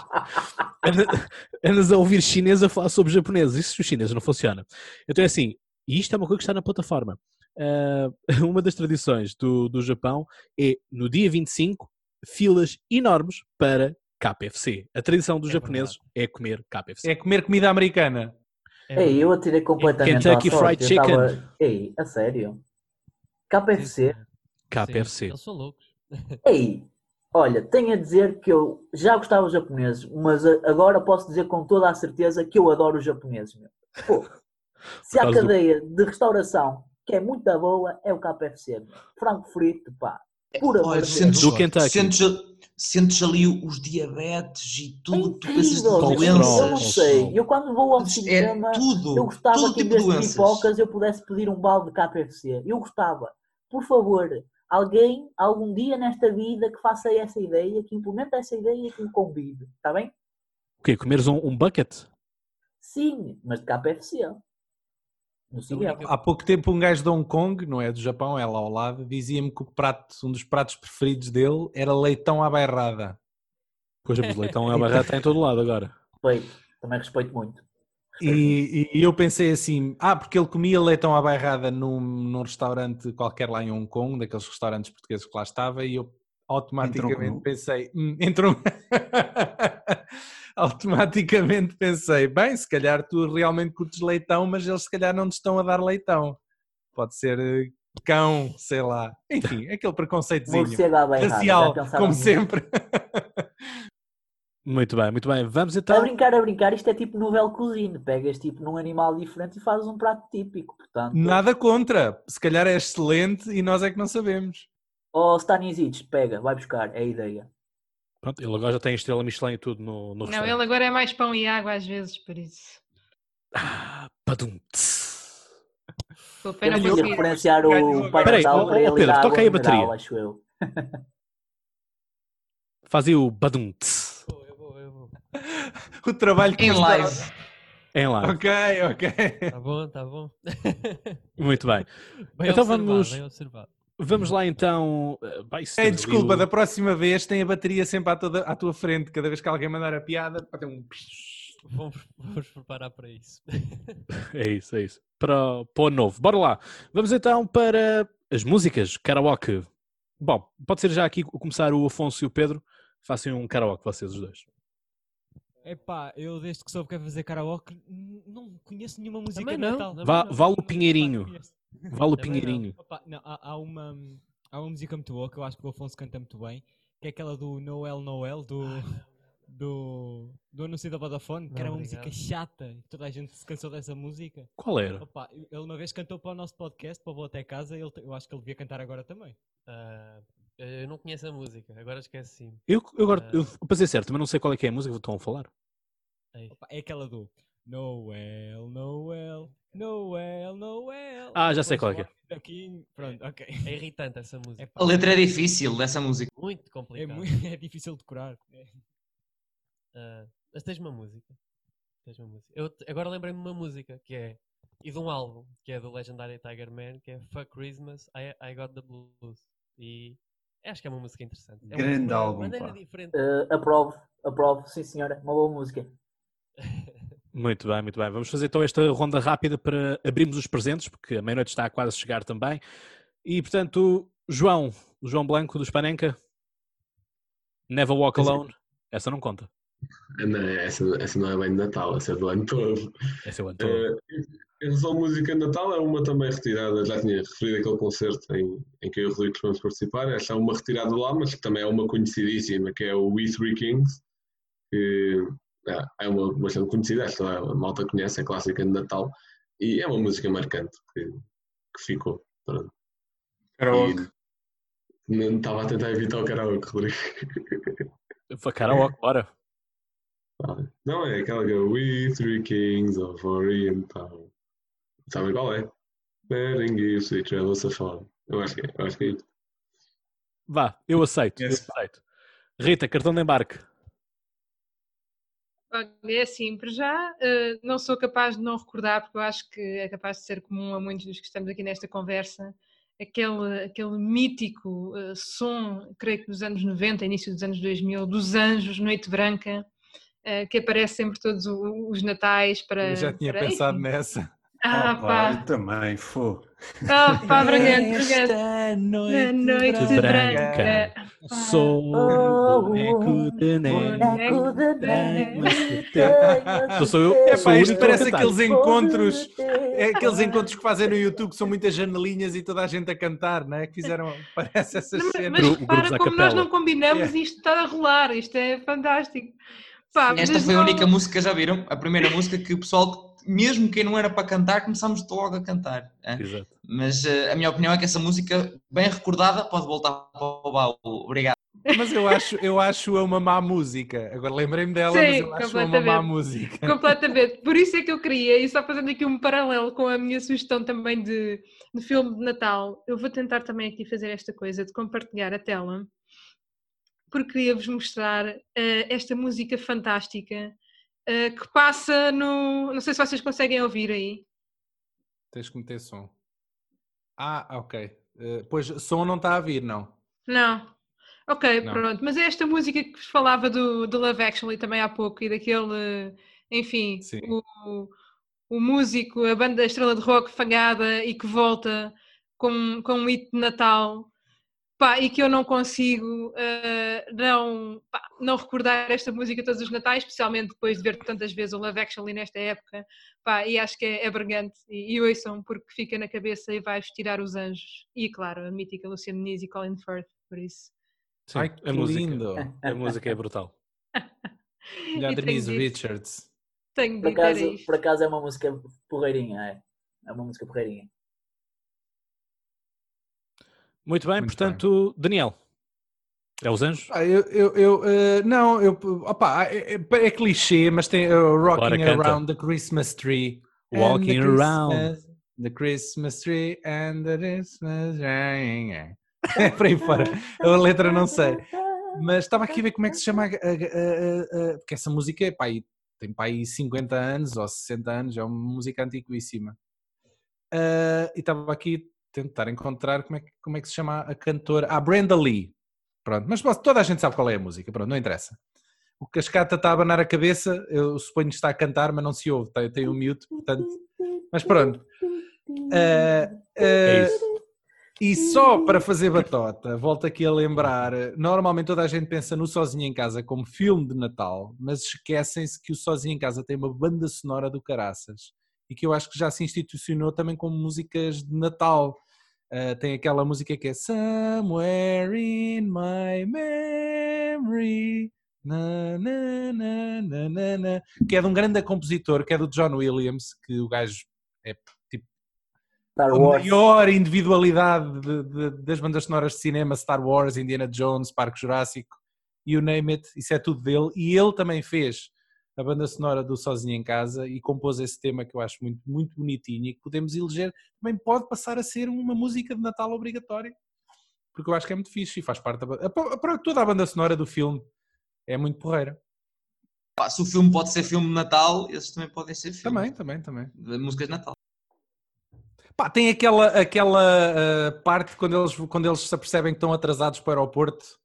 Andas a ouvir chinês a falar sobre japoneses. Isso os chineses não funciona. Então é assim, e isto é uma coisa que está na plataforma. Uh, uma das tradições do, do Japão é, no dia 25, filas enormes para KFC. A tradição dos é japoneses verdade. é comer KFC. É comer comida americana. É Ei, eu atirei completamente Kentucky Fried Chicken. Tava... Ei, a sério? KFC? KFC. Eles são loucos. Ei, olha, tenho a dizer que eu já gostava dos japoneses, mas agora posso dizer com toda a certeza que eu adoro os japoneses. Meu. Pô, Se há cadeia do... de restauração que é muito boa, é o KFC. Frango frito, pá. Pura Olha, sentes, do Kentucky. Sentes, sentes ali os diabetes e tudo, é tudo essas doenças. Eu não sei. Eu quando vou ao é cinema, tudo, eu gostava tudo que em tipo vez de pipocas eu pudesse pedir um balde de KFC. Eu gostava. Por favor, alguém, algum dia nesta vida que faça essa ideia, que implemente essa ideia e que me convide. Está bem? O quê? Comeres um, um bucket? Sim, mas de KFC. Há pouco tempo um gajo de Hong Kong, não é do Japão, é lá ao lado, dizia-me que o prato, um dos pratos preferidos dele era leitão à bairrada. Pois, mas leitão à bairrada está em todo lado agora. Respeito, também respeito muito. E, e, eu pensei assim, ah, porque ele comia leitão à bairrada num, num restaurante qualquer lá em Hong Kong, daqueles restaurantes portugueses que lá estava, e eu automaticamente entrou pensei, hum, entrou... automaticamente pensei, bem, se calhar tu realmente curtes leitão, mas eles se calhar não te estão a dar leitão. Pode ser eh, cão, sei lá. Enfim, aquele preconceitozinho racial, como sempre. Muito bem, muito bem. Vamos então. A brincar, a brincar, isto é tipo novel cozinha. Pegas tipo num animal diferente e fazes um prato típico. Portanto... Nada contra. Se calhar é excelente e nós é que não sabemos. Ou oh, Stanisic, pega, vai buscar, é a ideia. Pronto, ele agora já tem estrela Michelin e tudo no, no Não, ele agora é mais pão e água às vezes, por isso. Ah, padum. Estou pena por referenciar o Pai Peraí, oh, oh, Pedro, toca aí a bateria. Mineral, acho eu. Faz aí o badum. o trabalho que em live. Em live. Ok, ok. Tá bom, tá bom. Muito bem. bem então vamos. Bem observado. Vamos lá então. Vai, é, desculpa, o... da próxima vez tem a bateria sempre à, toda, à tua frente. Cada vez que alguém mandar a piada, pode ter um. Vamos, vamos preparar para isso. é isso, é isso. Para, para o novo. Bora lá. Vamos então para as músicas, karaoke. Bom, pode ser já aqui começar o Afonso e o Pedro. Façam um karaoke vocês os dois. Epá, eu desde que soube que é fazer karaoke não conheço nenhuma música Também não. Natal. Vá, vale o Pinheirinho. Vale o Pinheirinho. Opa, não, há, há, uma, há uma música muito boa que eu acho que o Afonso canta muito bem, que é aquela do Noel Noel, do, do, do anúncio da Vodafone, que era uma música chata, e toda a gente se cansou dessa música. Qual era? Opa, ele uma vez cantou para o nosso podcast, para o Até Casa, ele, eu acho que ele devia cantar agora também. Uh, eu não conheço a música, agora esquece sim. Eu, eu agora, uh, eu, para ser certo, mas não sei qual é que é a música que estão a falar. Opa, é aquela do Noel, Noel, Noel, Noel. Ah, já sei qual é. é. Pronto, ok. É irritante essa música. É, a letra é difícil dessa música. Muito complicado. É, muito, é difícil de decorar. Uh, mas tens uma música. Tens uma música. Eu agora lembrei-me de uma música que é. E de um álbum que é do Legendary Tiger Man, que é Fuck Christmas, I, I Got the Blues. E acho que é uma música interessante. É Grande álbum. Maneira diferente. Uh, aprovo, aprovo, sim senhora. Uma boa música. Muito bem, muito bem. Vamos fazer então esta ronda rápida para abrirmos os presentes, porque a meia-noite está a quase chegar também. E portanto, João, o João Blanco do Spanenka, Never Walk Alone, essa não conta. Não, essa, essa não é bem de Natal, essa é do ano todo. Essa é o ano todo. Uh, em relação à música de Natal, é uma também retirada, já tinha referido aquele concerto em, em que eu e o Rodrigo vamos participar, essa é uma retirada lá, mas que também é uma conhecidíssima, que é o We Three Kings, que é, é uma bastante conhecida, esta a malta conhece, é clássica de Natal e é uma música marcante que, que ficou. Pronto. Karaoke. Não estava a tentar evitar o karaoke, Rodrigo. Foi karaoke, bora. Não, é aquela que é We Three Kings of Orient Town. Sabem qual é? Bearing gifts, we travel so far. Eu acho que é, eu acho que é isso. Vá, eu aceito, yes. eu aceito. Rita, cartão de embarque. É assim, para já uh, não sou capaz de não recordar, porque eu acho que é capaz de ser comum a muitos dos que estamos aqui nesta conversa, aquele, aquele mítico uh, som, creio que dos anos 90, início dos anos 2000, dos Anjos, Noite Branca, uh, que aparece sempre todos os natais para... Eu já tinha para, pensado enfim. nessa. Ah, oh, pá. Eu também, fô. Ah, pá, brilhante, Esta noite, noite branca, branca sou oh, boneco de neve. Sou eu, é, pá, isto parece aqueles encontros, é aqueles encontros que fazem no YouTube que são muitas janelinhas e toda a gente a cantar, não é? Que fizeram, parece essas não, cenas. Mas para como nós não combinamos, é. isto está a rolar, isto é fantástico. Pá, Esta foi a única música, já viram? A primeira música que o pessoal mesmo quem não era para cantar, começámos logo a cantar. É? Exato. Mas uh, a minha opinião é que essa música, bem recordada, pode voltar para o baú. Obrigado. Mas eu acho, eu acho uma má música. Agora lembrei-me dela, Sim, mas eu acho uma má música. Completamente. Por isso é que eu queria, e só fazendo aqui um paralelo com a minha sugestão também de, de filme de Natal, eu vou tentar também aqui fazer esta coisa de compartilhar a tela, porque queria-vos mostrar uh, esta música fantástica que passa no. Não sei se vocês conseguem ouvir aí. Tens que meter som. Ah, ok. Uh, pois som não está a vir, não? Não. Ok, não. pronto. Mas é esta música que vos falava do, do Love Actually também há pouco e daquele. Enfim, o, o músico, a banda a estrela de rock fangada e que volta com, com um hit de Natal Pá, e que eu não consigo uh, não, pá, não recordar esta música todos os natais, especialmente depois de ver tantas vezes o Love Actually nesta época, pá, e acho que é, é brilhante, e, e ouçam porque fica na cabeça e vai tirar os anjos, e claro, a mítica Luciana Nis e Colin Firth, por isso. Sim, Ai, que a música, lindo! A música é brutal. e a Denise Richards. Tenho por acaso, por acaso é uma música porreirinha, é? É uma música porreirinha. Muito bem, Muito portanto, bem. Daniel. É os anjos? Ah, eu, eu, eu uh, não, eu, opa, é, é, é, clichê, mas tem uh, Rocking Around the Christmas Tree. Walking the around the Christmas tree and the Christmas tree. É por aí fora. A letra não sei. Mas estava aqui a ver como é que se chama. A, a, a, porque essa música é, pá, tem pá, aí 50 anos ou 60 anos, é uma música antiquíssima. Uh, e estava aqui tentar encontrar como é, que, como é que se chama a cantora. Ah, Brenda Lee. Pronto, mas toda a gente sabe qual é a música, pronto, não interessa. O Cascata está a abanar a cabeça, eu suponho que está a cantar, mas não se ouve, tem, tem um mute, portanto. Mas pronto. Uh, uh, é isso. E só para fazer batota, volto aqui a lembrar: normalmente toda a gente pensa no Sozinho em Casa como filme de Natal, mas esquecem-se que o Sozinho em Casa tem uma banda sonora do Caraças e que eu acho que já se institucionou também como músicas de Natal. Uh, tem aquela música que é Somewhere in My Memory. Na, na, na, que é de um grande compositor, que é do John Williams, que o gajo é tipo Star a maior individualidade de, de, das bandas sonoras de cinema, Star Wars, Indiana Jones, Parque Jurássico, you name it, isso é tudo dele. E ele também fez a banda sonora do Sozinho em Casa e compôs esse tema que eu acho muito, muito bonitinho e que podemos eleger, também pode passar a ser uma música de Natal obrigatória, porque eu acho que é muito fixe e faz parte da, toda a banda sonora do filme é muito porreira. Se o filme pode ser filme de Natal, esses também podem ser filmes. Também, também, também. Músicas de Natal. Pá, tem aquela, aquela uh, parte quando eles, quando eles se apercebem que estão atrasados para o aeroporto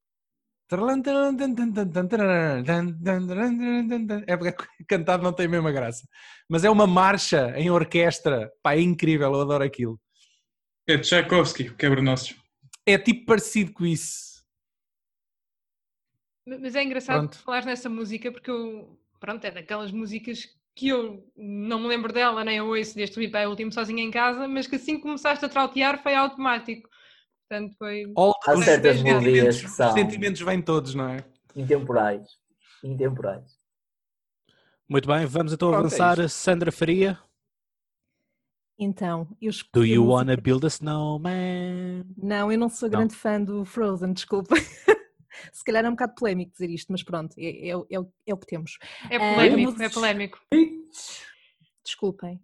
é porque cantado não tem a mesma graça. Mas é uma marcha em orquestra. Pá, é incrível, eu adoro aquilo. É Tchaikovsky, quebra-nossos. É tipo parecido com isso. Mas é engraçado pronto. falar nessa música porque eu, pronto, é daquelas músicas que eu não me lembro dela, nem eu ouço desde o é o último sozinho em casa, mas que assim que começaste a trautear foi automático. Portanto, foi. Há certas melodias que são. Os sentimentos vêm todos, não é? Intemporais. Intemporais. Muito bem, vamos então Pronto, é avançar. É Sandra Faria. Então, eu Do you wanna build a snowman? Não, eu não sou não. grande fã do Frozen, desculpa. Se calhar é um bocado polémico dizer isto, mas pronto, é, é, é, é o que temos. É polémico, uh, é polémico. Desculpem,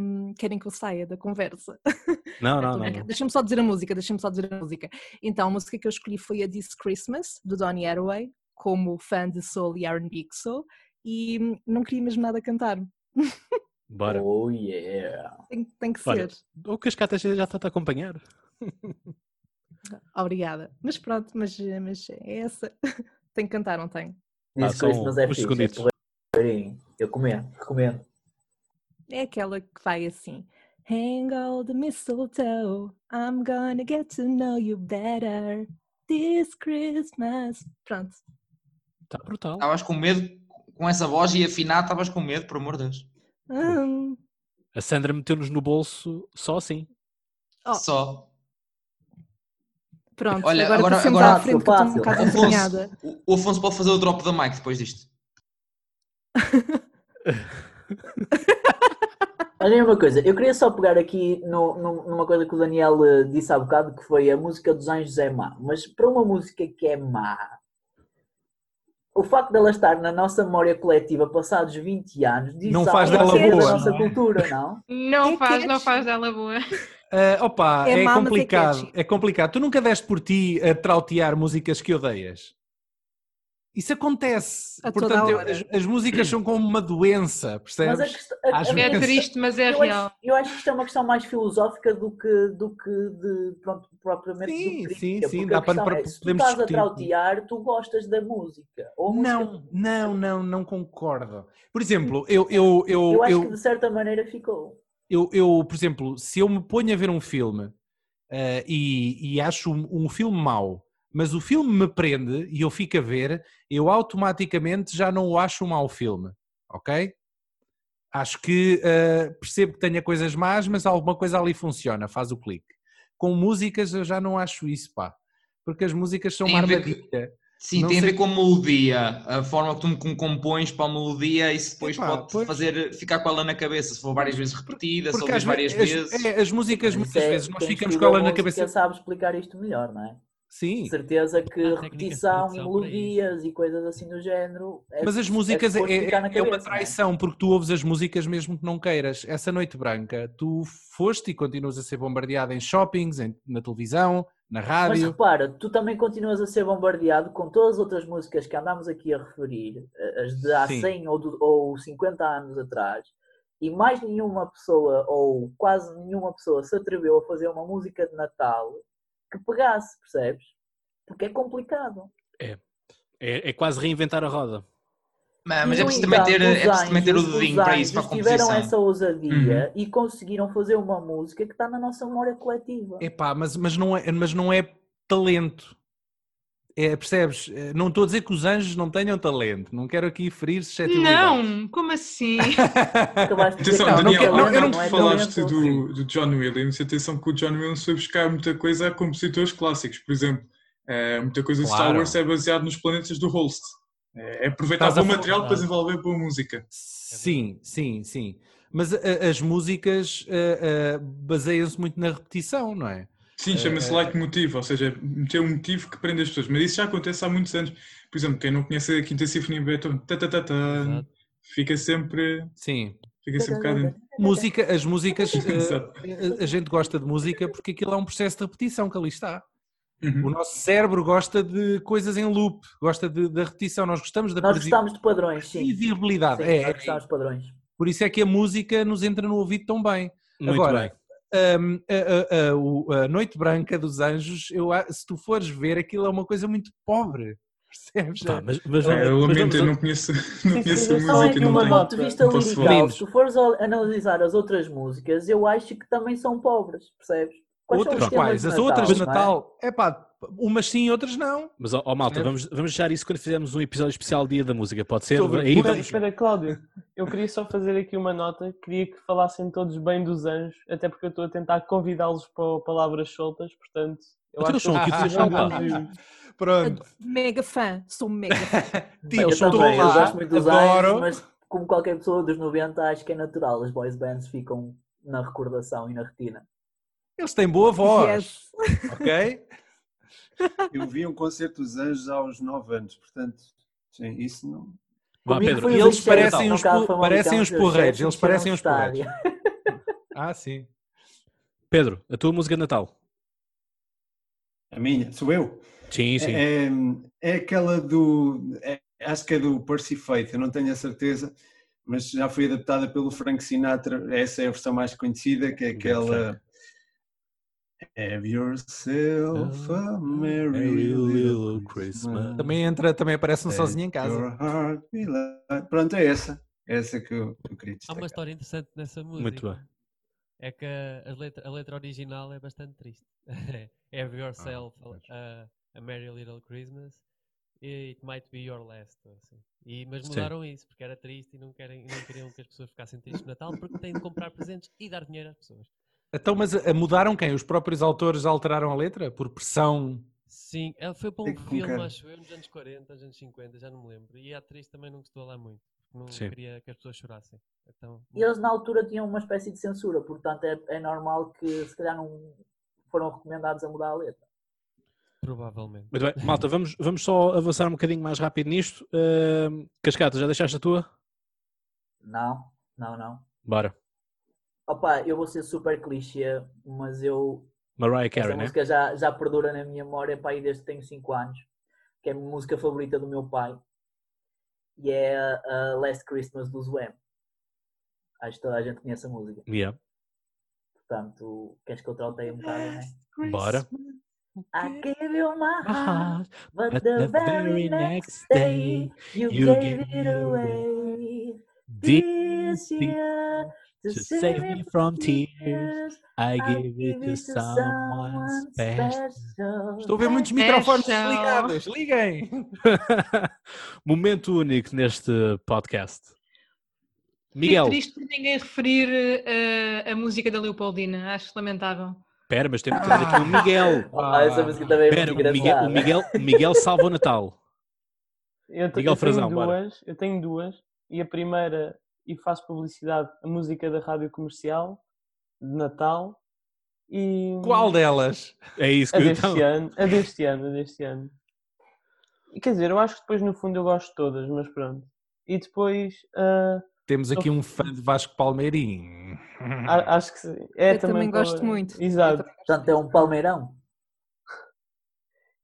um, querem que eu saia da conversa? Não, não, não. não. Deixa-me só dizer a música, deixa-me só dizer a música. Então, a música que eu escolhi foi a This Christmas, do Donny Hathaway, como fã de soul e R&B que sou, e hum, não queria mesmo nada cantar. Bora. Oh yeah! Tem, tem que Bora. ser. O Cascata já está a acompanhar. Obrigada. Mas pronto, mas, mas é essa. tem que cantar, não tem? This ah, Christmas é fixe, é eu recomendo, recomendo. É aquela que vai assim. Hang all the mistletoe, I'm gonna get to know you better this Christmas. Pronto. Está brutal. Estavas com medo, com essa voz e afinado, estavas com medo, por amor de Deus. Hum. A Sandra meteu-nos no bolso só assim. Oh. Só. Pronto, Olha, agora, agora, agora à frente fácil, um bocado Afonso, o Afonso pode fazer o drop da mic depois disto. Olha uma coisa, eu queria só pegar aqui no, no, numa coisa que o Daniel eh, disse há bocado, que foi a música dos Anjos é má. Mas para uma música que é má, o facto dela estar na nossa memória coletiva passados 20 anos diz não faz dela boa, da nossa cultura, não? Não faz, não faz dela boa. Uh, opa, é, é complicado, é complicado. Tu nunca deste por ti a trautear músicas que odeias? Isso acontece. A Portanto, as, as, músicas são como uma doença, percebes? Mas a, a, a, é triste, mas é eu real. Acho, eu acho que isto é uma questão mais filosófica do que, do que de, pronto, propriamente sim, do sim, sim, dá para, para é, se tu estás a trautear, tu gostas da música. Ou não, música... não, não, não concordo. Por exemplo, eu... Eu, eu, eu acho eu, que de certa maneira ficou. Eu, eu, por exemplo, se eu me ponho a ver um filme uh, e, e acho um, um filme mau, mas o filme me prende e eu fico a ver, eu automaticamente já não o acho um mau filme, ok? Acho que uh, percebo que tenha coisas más, mas alguma coisa ali funciona, faz o clique. Com músicas eu já não acho isso, pá. Porque as músicas são uma armadilha. Sim, não tem sei... a ver com a melodia, a forma que tu compões para a melodia, isso depois Epá, pode pois... fazer ficar com ela na cabeça, se for várias vezes repetida, se ouvires várias as, vezes. É, as músicas muitas é, vezes nós ficamos com ela na cabeça. sabe explicar isto melhor, não é? Sim. Certeza que repetição e melodias e coisas assim do género. É, Mas as músicas é, é, cabeça, é, uma traição, porque tu ouves as músicas mesmo que não queiras. Essa Noite Branca, tu foste e continuas a ser bombardeado em shoppings, em, na televisão, na rádio. Mas repara, tu também continuas a ser bombardeado com todas as outras músicas que andámos aqui a referir, as de há Sim. 100 ou, ou 50 anos atrás, e mais nenhuma pessoa, ou quase nenhuma pessoa, se atreveu a fazer uma música de Natal que pegasse, percebes? Porque é complicado. É. É, é quase reinventar a roda. Mas, mas é preciso também ter, é preciso também ter o dedinho para isso, para a composição. tiveram essa ousadia uhum. e conseguiram fazer uma música que está na nossa memória coletiva. Epá, mas, mas, não é, mas não é talento. É, percebes? É, não estou a dizer que os anjos não tenham talento. Não quero aqui ferir suscetibilidades. Não, como assim? atenção, não, Daniel, não, não, não, é falaste do, do, John Williams. Atenção que o John Williams foi buscar muita coisa a compositores clássicos. Por exemplo, é, muita coisa de Star Wars é baseado nos planetas do Holst. É, é aproveitar bom material para desenvolver boa música. Sim, sim, sim. Mas a, as músicas baseiam-se muito na repetição, não é? Sim, chama-se leitmotiv, ou seja, meter um motivo que prende as pessoas. Mas isso já acontece há muitos anos. Por exemplo, quem não conhece a Quinta Sinfonia Beethoven, fica sempre. Sim. Fica sempre cá Música, as músicas, a, a gente gosta de música porque aquilo é um processo de repetição que ali está. Uhum. O nosso cérebro gosta de coisas em loop, gosta de, da repetição. Nós gostamos da Nós gostamos de padrões, sim. Visibilidade. Sim, é, nós gostamos de padrões. Por isso é que a música nos entra no ouvido tão bem. Muito Agora, bem. Um, a, a, a, Noite Branca dos Anjos, eu, se tu fores ver, aquilo é uma coisa muito pobre. Percebes? Tá, mas, mas, é, eu lamento, eu não conheço, não conheço a música. Não tenho, ponto de vista lirical, se tu fores analisar as outras músicas, eu acho que também são pobres, percebes? Quais outras quais? As outras de Natal? É pá, umas sim, outras não. Mas, ó, oh, malta, é. vamos, vamos deixar isso quando fizermos um episódio especial Dia da Música, pode ser? Aí, espera, espera, Cláudio, eu queria só fazer aqui uma nota, queria que falassem todos bem dos anjos, até porque eu estou a tentar convidá-los para palavras soltas, portanto... Eu acho que ah, Pronto. Mega fã, sou mega fã. eu, também, eu gosto muito dos adoro. anjos, mas como qualquer pessoa dos 90, acho que é natural, as boys bands ficam na recordação e na retina. Eles têm boa voz, yes. ok? Eu vi um concerto dos Anjos aos 9 anos, portanto, sim, isso não. Vá, Pedro. E eles parecem os, parecem os porreiros, eles parecem os porreiros. ah, sim. Pedro, a tua música de Natal? A minha? Sou eu? Sim, sim. É, é, é aquela do. É, acho que é do Percy Faith, eu não tenho a certeza, mas já foi adaptada pelo Frank Sinatra. Essa é a versão mais conhecida, que é aquela. Have yourself a merry little Christmas. Também entra, também aparece um sozinho em casa. Pronto, é essa. É essa que eu, eu queria destacar. Há uma história interessante nessa música. Muito bem. É que a letra, a letra original é bastante triste. Have yourself ah, a, a, merry little Christmas. It might be your last. Assim. E, mas mudaram Sim. isso porque era triste e não, querem, não queriam que as pessoas ficassem tristes no Natal porque têm de comprar presentes e dar dinheiro às pessoas. Então, mas eh, mudaram quem? Os próprios autores alteraram a letra? Por pressão? Sim, ela foi para um filme, acho eu, nos anos 40, nos anos 50, já não me lembro. E a atriz também não gostou lá muito. porque não Sim. queria que as pessoas chorassem. Então, E eles na altura tinham uma espécie de censura, portanto é, é normal que se calhar não foram recomendados a mudar a letra. provavelmente. Muito bem, malta, vamos, vamos só avançar um bocadinho mais rápido nisto. Ahm, Cascata, já deixaste a tua? Não, não, não. Bora. Opa, eu vou ser super clichê, mas eu. Mariah Essa Carey, né? música já, já perdura na minha memória pá, desde que tenho 5 anos, que é a música favorita do meu pai. E é a, a Last Christmas dos Wham. Acho que toda a gente conhece a música. Yeah. Portanto, queres que eu trote um bocado, né? Bora. I gave you my heart, but but the the very next day you gave it away. This year, to to save me from tears, I give it to someone special. Estou a ver muitos microfones desligados. Liguem! Momento único neste podcast. Fico Miguel, triste por ninguém referir eh, a música da Leopoldina, acho lamentável. espera, mas temos, temos aqui o Miguel. Ah, essa música também é Espera, muito o Miguel, o. Miguel, o Miguel salva o Natal. Eu, Miguel eu tenho Frazão, bora. duas, eu tenho duas, e a primeira, e faço publicidade, a música da rádio comercial, de Natal, e... Qual delas? É isso A que eu deste então. ano, a deste ano, a deste ano. E quer dizer, eu acho que depois no fundo eu gosto de todas, mas pronto. E depois, ah, Temos aqui um fã de Vasco Palmeirinho. a- acho que sim. É Eu também para- gosto muito. Exato. Portanto, é um palmeirão.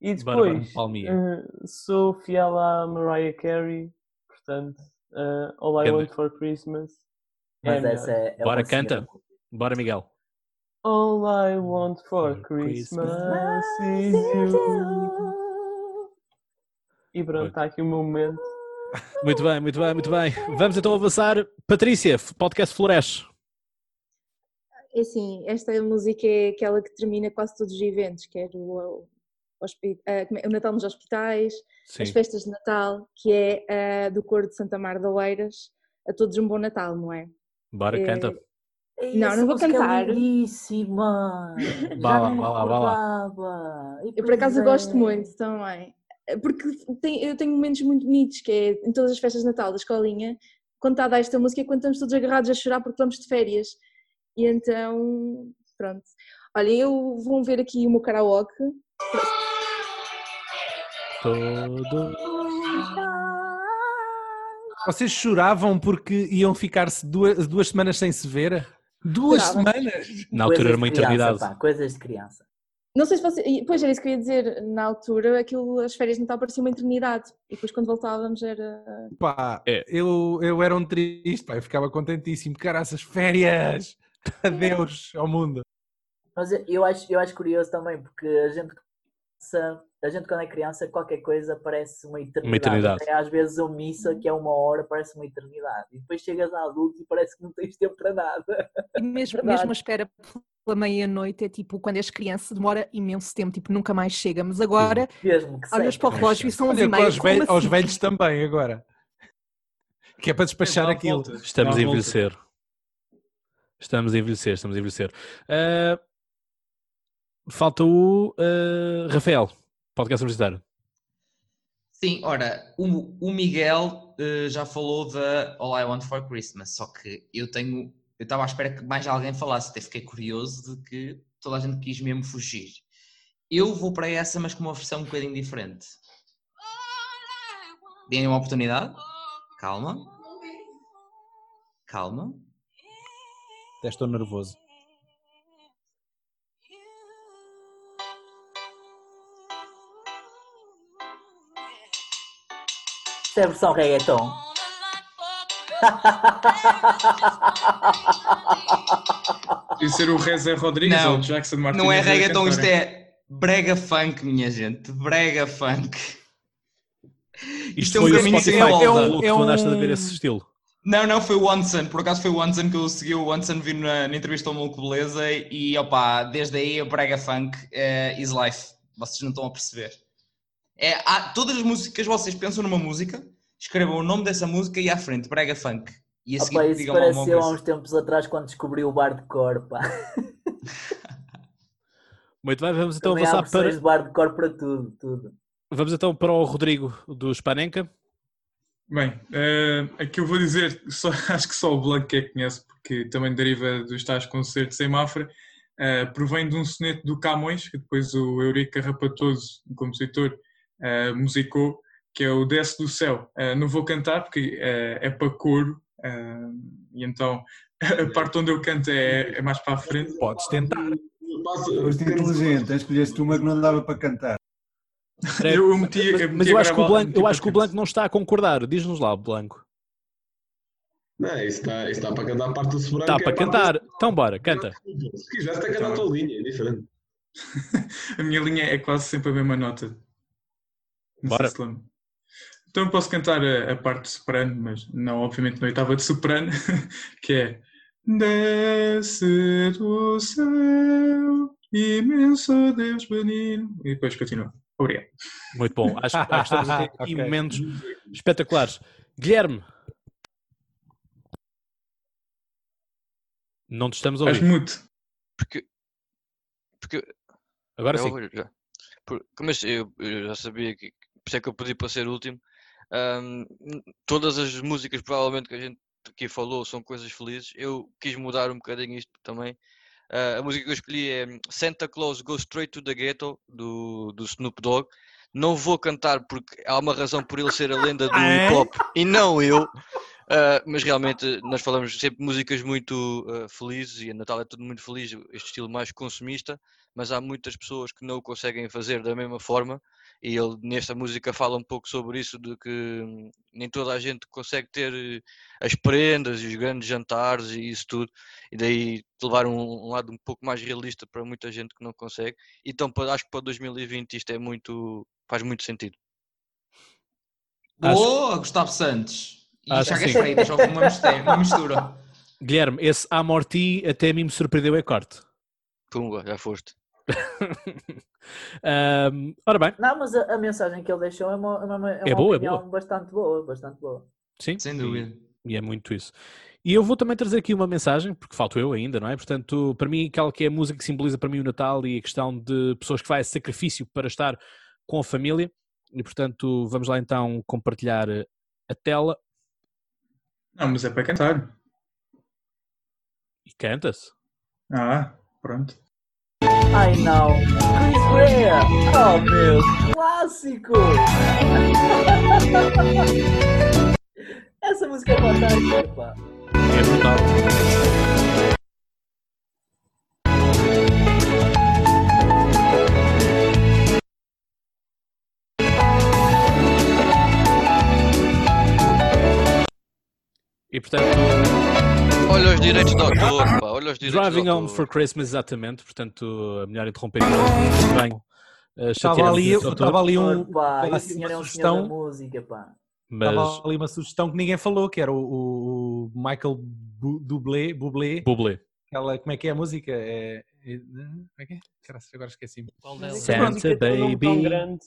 E depois, eh, sou fiel à Mariah Carey, portanto, eh, All I Ganda. Want for Christmas. é Mas melhor. essa é, é Bora, canta. Bora, Miguel. All I want for Christmas is you. E pronto, está aqui o meu momento. Muito bem, muito bem, muito bem. Vamos então avançar. Patrícia, podcast Floresce. É assim, esta música é aquela que termina quase todos os eventos, quer o, o, como é? o Natal nos hospitais, Sim. as festas de Natal, que é ah, do coro de Santa Mar de Oeiras, a todos um bom Natal, não é? Bora, É, canta. Não, essa não vou cantar. É lindíssima. Lá. recordava. E Eu por acaso é. gosto muito também. Porque tem- eu tenho momentos muito bonitos, que é em todas as festas de Natal da escolinha, quando está a dar esta música é quando estamos todos agarrados a chorar porque vamos de férias. E então, pronto. Olha, eu vou ver aqui o meu karaoke. Todo. Vocês choravam porque iam ficar-se duas, duas semanas sem se ver? Duas Chorava. semanas? Na altura era uma eternidade. pá, coisas de criança. Não sei se você. Pois era isso que eu ia dizer. Na altura, aquilo, as férias de Natal pareciam uma eternidade. E depois, quando voltávamos, era. Pá, É. eu, eu era um triste, pá, eu ficava contentíssimo. Caraças, férias! Adeus ao mundo. Mas eu- eu acho, eu acho curioso também, porque a gente, se- a gente quando é criança, qualquer coisa parece uma eternidade. eternidade. Até às vezes a missa, que é uma hora, parece uma eternidade. E depois chegas a adulto e parece que não tens tempo para nada. E mesmo, Verdade. mesmo a espera pela meia-noite é tipo, quando és criança, demora imenso tempo, tipo, nunca mais chega. Mas agora Mesmo que olhas para o relógio e são 11 Olha, com meia. aos, como velhos, aos assim? velhos também agora. Que é para despachar aquilo. volta. Estamos a envelhecer. Estamos a envelhecer, estamos a envelhecer. Ah, falta o ah, Rafael, podcast universitário. Sim, ora, o, o Miguel eh, já falou da All I Want for Christmas, só que eu tenho, eu estava à espera que mais alguém falasse, até fiquei curioso de que toda a gente quis mesmo fugir. Eu vou para essa, mas com uma versão um bocadinho diferente. Deem uma oportunidade. Calma. Calma. Até estou nervoso. Isto é a versão reggaeton. Podia ser o Reza Rodrigues Não, ou o Jackson. Não é a reggaeton, isto é brega funk, minha gente. Brega funk. Isto é um foi o caminho sem Spotify volta. que tu É um- andaste a ver esse estilo. Não, não, foi o Wanson. Por acaso foi o Wanson que eu segui o Wanson, vi na, na entrevista ao Maluco Beleza e opá, desde aí o Brega Funk é is life. Vocês não estão a perceber. É, há, todas as músicas vocês pensam numa música, escrevam o nome dessa música e à frente, Brega Funk. E a seguir Opa, isso pareceu há uns tempos atrás quando descobri o bar de cor, pá. Muito bem, vamos então Também avançar para, de bar de cor para tudo, tudo. vamos então para o Rodrigo do Spanenka. Bem, uh, aqui eu vou dizer, só, acho que só o Blanco é que conhece, porque também deriva dos tais concertos em Mafra. Uh, provém de um soneto do Camões, que depois o Eurico Carrapatoso, o compositor, uh, musicou, que é o Desce do Céu. Uh, não vou cantar porque é para coro, e então a parte onde eu canto é, é mais para a frente. Podes tentar. Foste inteligente, escolheste uma que não dava para cantar. Eu, eu meti, eu meti mas eu acho, que o Blanco, eu acho que o Blanco não está a concordar. Diz-nos lá, Blanco. Não, isso está, isso está para cantar a parte do sobrano. Está para é cantar. Então bora, canta. Se quiser, está a cantar a tua linha, é diferente. a minha linha é quase sempre a mesma nota. Bora. Então posso cantar a, a, parte de soprano, mas não, obviamente, na oitava de soprano, que é Desce do céu, imenso Deus benigno. E depois continua. Obrigado. Muito bom. Acho, acho que estamos a ter aqui okay. momentos espetaculares. Guilherme, Não te estamos a ouvir. Estás muito. Porque. Porque. Agora sim. Já. Por, mas eu, eu, já sabia que. Por isso é que eu pedi para ser o último. Um, todas as músicas, provavelmente, que a gente aqui falou, são coisas felizes. Eu quis mudar um bocadinho isto também. Uh, a música que eu escolhi é Santa Claus Goes Straight to the Ghetto, do, do Snoop Dogg. Não vou cantar porque há uma razão por ele ser a lenda do é? hip hop e não eu. Uh, mas realmente nós falamos sempre de músicas muito uh, felizes e a Natal é tudo muito feliz, este estilo mais consumista, mas há muitas pessoas que não o conseguem fazer da mesma forma e ele nesta música fala um pouco sobre isso, de que hum, nem toda a gente consegue ter eh, as prendas e os grandes jantares e isso tudo, e daí levar um, um lado um pouco mais realista para muita gente que não consegue. Então acho que para 2020 isto é muito, faz muito sentido. Boa, Gustavo Santos! E ah, Chagas Freitas, houve uma mistura, uma mistura. Guilherme, esse Amorti até a mim me surpreendeu é corte. Pumba, já foste. um, ora bem. Não, mas a, a, mensagem que ele deixou é uma, é uma, é uma é boa, é boa. bastante boa, bastante boa. Sim, sem dúvida. E, e, é muito isso. E eu vou também trazer aqui uma mensagem, porque falto eu ainda, não é? Portanto, para mim, aquela que é a música que simboliza para mim o Natal e a questão de pessoas que fazem sacrifício para estar com a família. E portanto, vamos lá então compartilhar a tela. Não, mas é para cantar. E canta-se. Ah, pronto. Ai não, Chris Rea! Oh meu, clássico! Essa música é fantástica, pá. É brutal. E portanto. Olha os direitos de autor, pá, olha os direitos Driving Home for Christmas, exatamente. Portanto, a melhor interromper bem. Uh, estava ali, estava ali um, assim, uma sugestão. música, pá. Mas... Estava ali uma sugestão que ninguém falou, que era o, o Michael Bublé, Bublé. Bublé. Aquela, como é que é a música? É, é, como é que é? Agora esqueci-me. Santa Baby.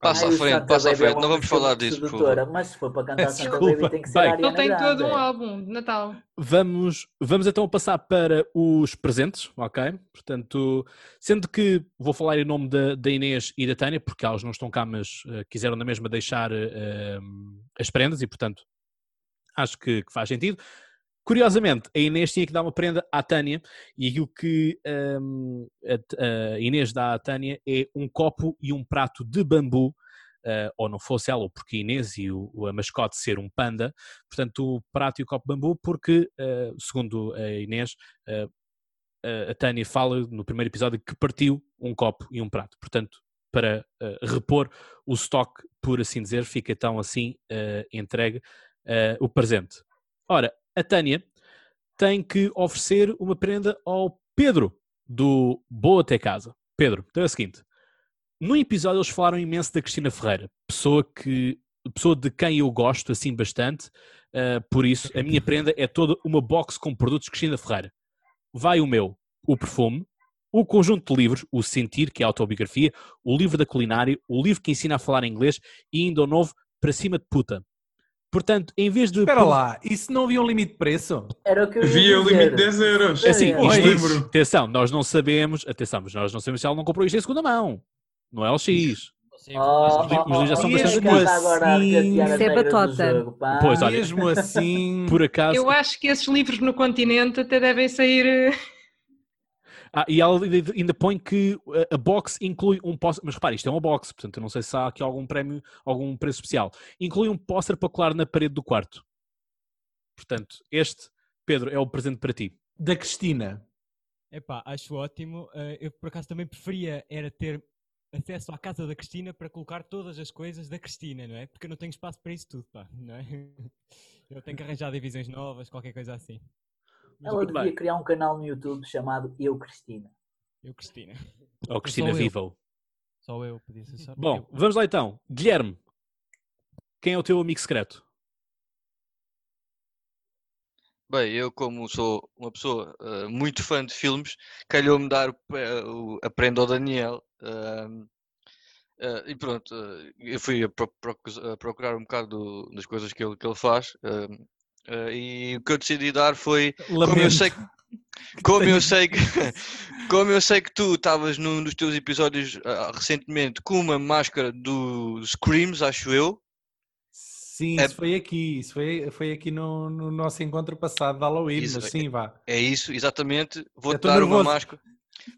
Passa à frente, passa à frente, não vamos falar disso, por favor. Mas se for para cantar Santa Baby tem que ser Bem, Ariana Ele tem Grande. todo um álbum de Natal. Vamos, vamos então passar para os presentes, ok? Portanto, sendo que vou falar em nome da, da Inês e da Tânia, porque elas não estão cá, mas uh, quiseram na mesma deixar uh, as prendas e, portanto, acho que, que faz sentido. Curiosamente, a Inês tinha que dar uma prenda à Tânia e aquilo que um, a, a, Inês dá à Tânia é um copo e um prato de bambu, uh, ou não fosse ela, porque a Inês e o, a mascote ser um panda, portanto o prato e o copo de bambu, porque, uh, segundo a Inês, uh, a Tânia fala no primeiro episódio que partiu um copo e um prato, portanto para repor o estoque, por assim dizer, fica então assim entregue o presente. Ora, a Tânia tem que oferecer uma prenda ao Pedro do Boa Até Casa. Pedro, então é o seguinte: no episódio eles falaram imenso da Cristina Ferreira, pessoa que pessoa de quem eu gosto assim bastante, uh, por isso a minha prenda é toda uma box com produtos Cristina Ferreira. Vai o meu, o perfume, o conjunto de livros, o Sentir, que é a autobiografia, o livro da culinária, o livro que ensina a falar inglês e ainda o novo Para Cima de Puta. Portanto, em vez de. Espera lá, isso não havia um limite de preço? Era o que eu Havia o limite de 10 euros. É assim, isto, lembro. Atenção, nós não sabemos. Atenção, mas nós não sabemos se ela não comprou isto em segunda mão. Não é o X. Sim, oh, os, livros, os livros já são bastante assim, Isso é batota. Jogo, pois, olha, mesmo assim, por acaso. Eu acho que esses livros no continente até devem sair. Ah, e ela ainda- põe que uh, a box inclui um póster, mas repare, isto é uma box, portanto eu não sei se há aqui algum prémio, algum preço especial. Inclui um póster para colar na parede do quarto. Portanto, este, Pedro, é o presente para ti. da Cristina. Epá, acho ótimo. Eh, eu por acaso também preferia era ter acesso à casa da Cristina para colocar todas as coisas da Cristina, não é? Porque eu não tenho espaço para isso tudo, pá, não é? Eu tenho que arranjar divisões novas, qualquer coisa assim. Ela devia bem. criar um canal no YouTube chamado Eu Cristina. Eu, Cristina. Ou Cristina Só eu. Vivo. Só eu podia ser só Bom, eu. vamos lá então. Guilherme, quem é o teu amigo secreto? Bem, eu como sou uma pessoa eh, muito fã de filmes, calhou-me dar eh, o Aprenda ao Daniel. eh, e pronto, eh, eu fui a, pro- procus- a procurar um bocado do- das coisas que ele, que ele faz. Eh, e o que eu decidi dar foi, como eu Lamento. sei que, como eu sei que, como eu sei que tu estavas num dos teus episódios ah, recentemente com uma máscara do Screams, acho eu. Sim, É- isso foi aqui, isso foi, foi aqui no, no nosso encontro passado de Halloween, Isso, mas sim, vá. É isso, exatamente. Vou-te dar uma nervoso. máscara.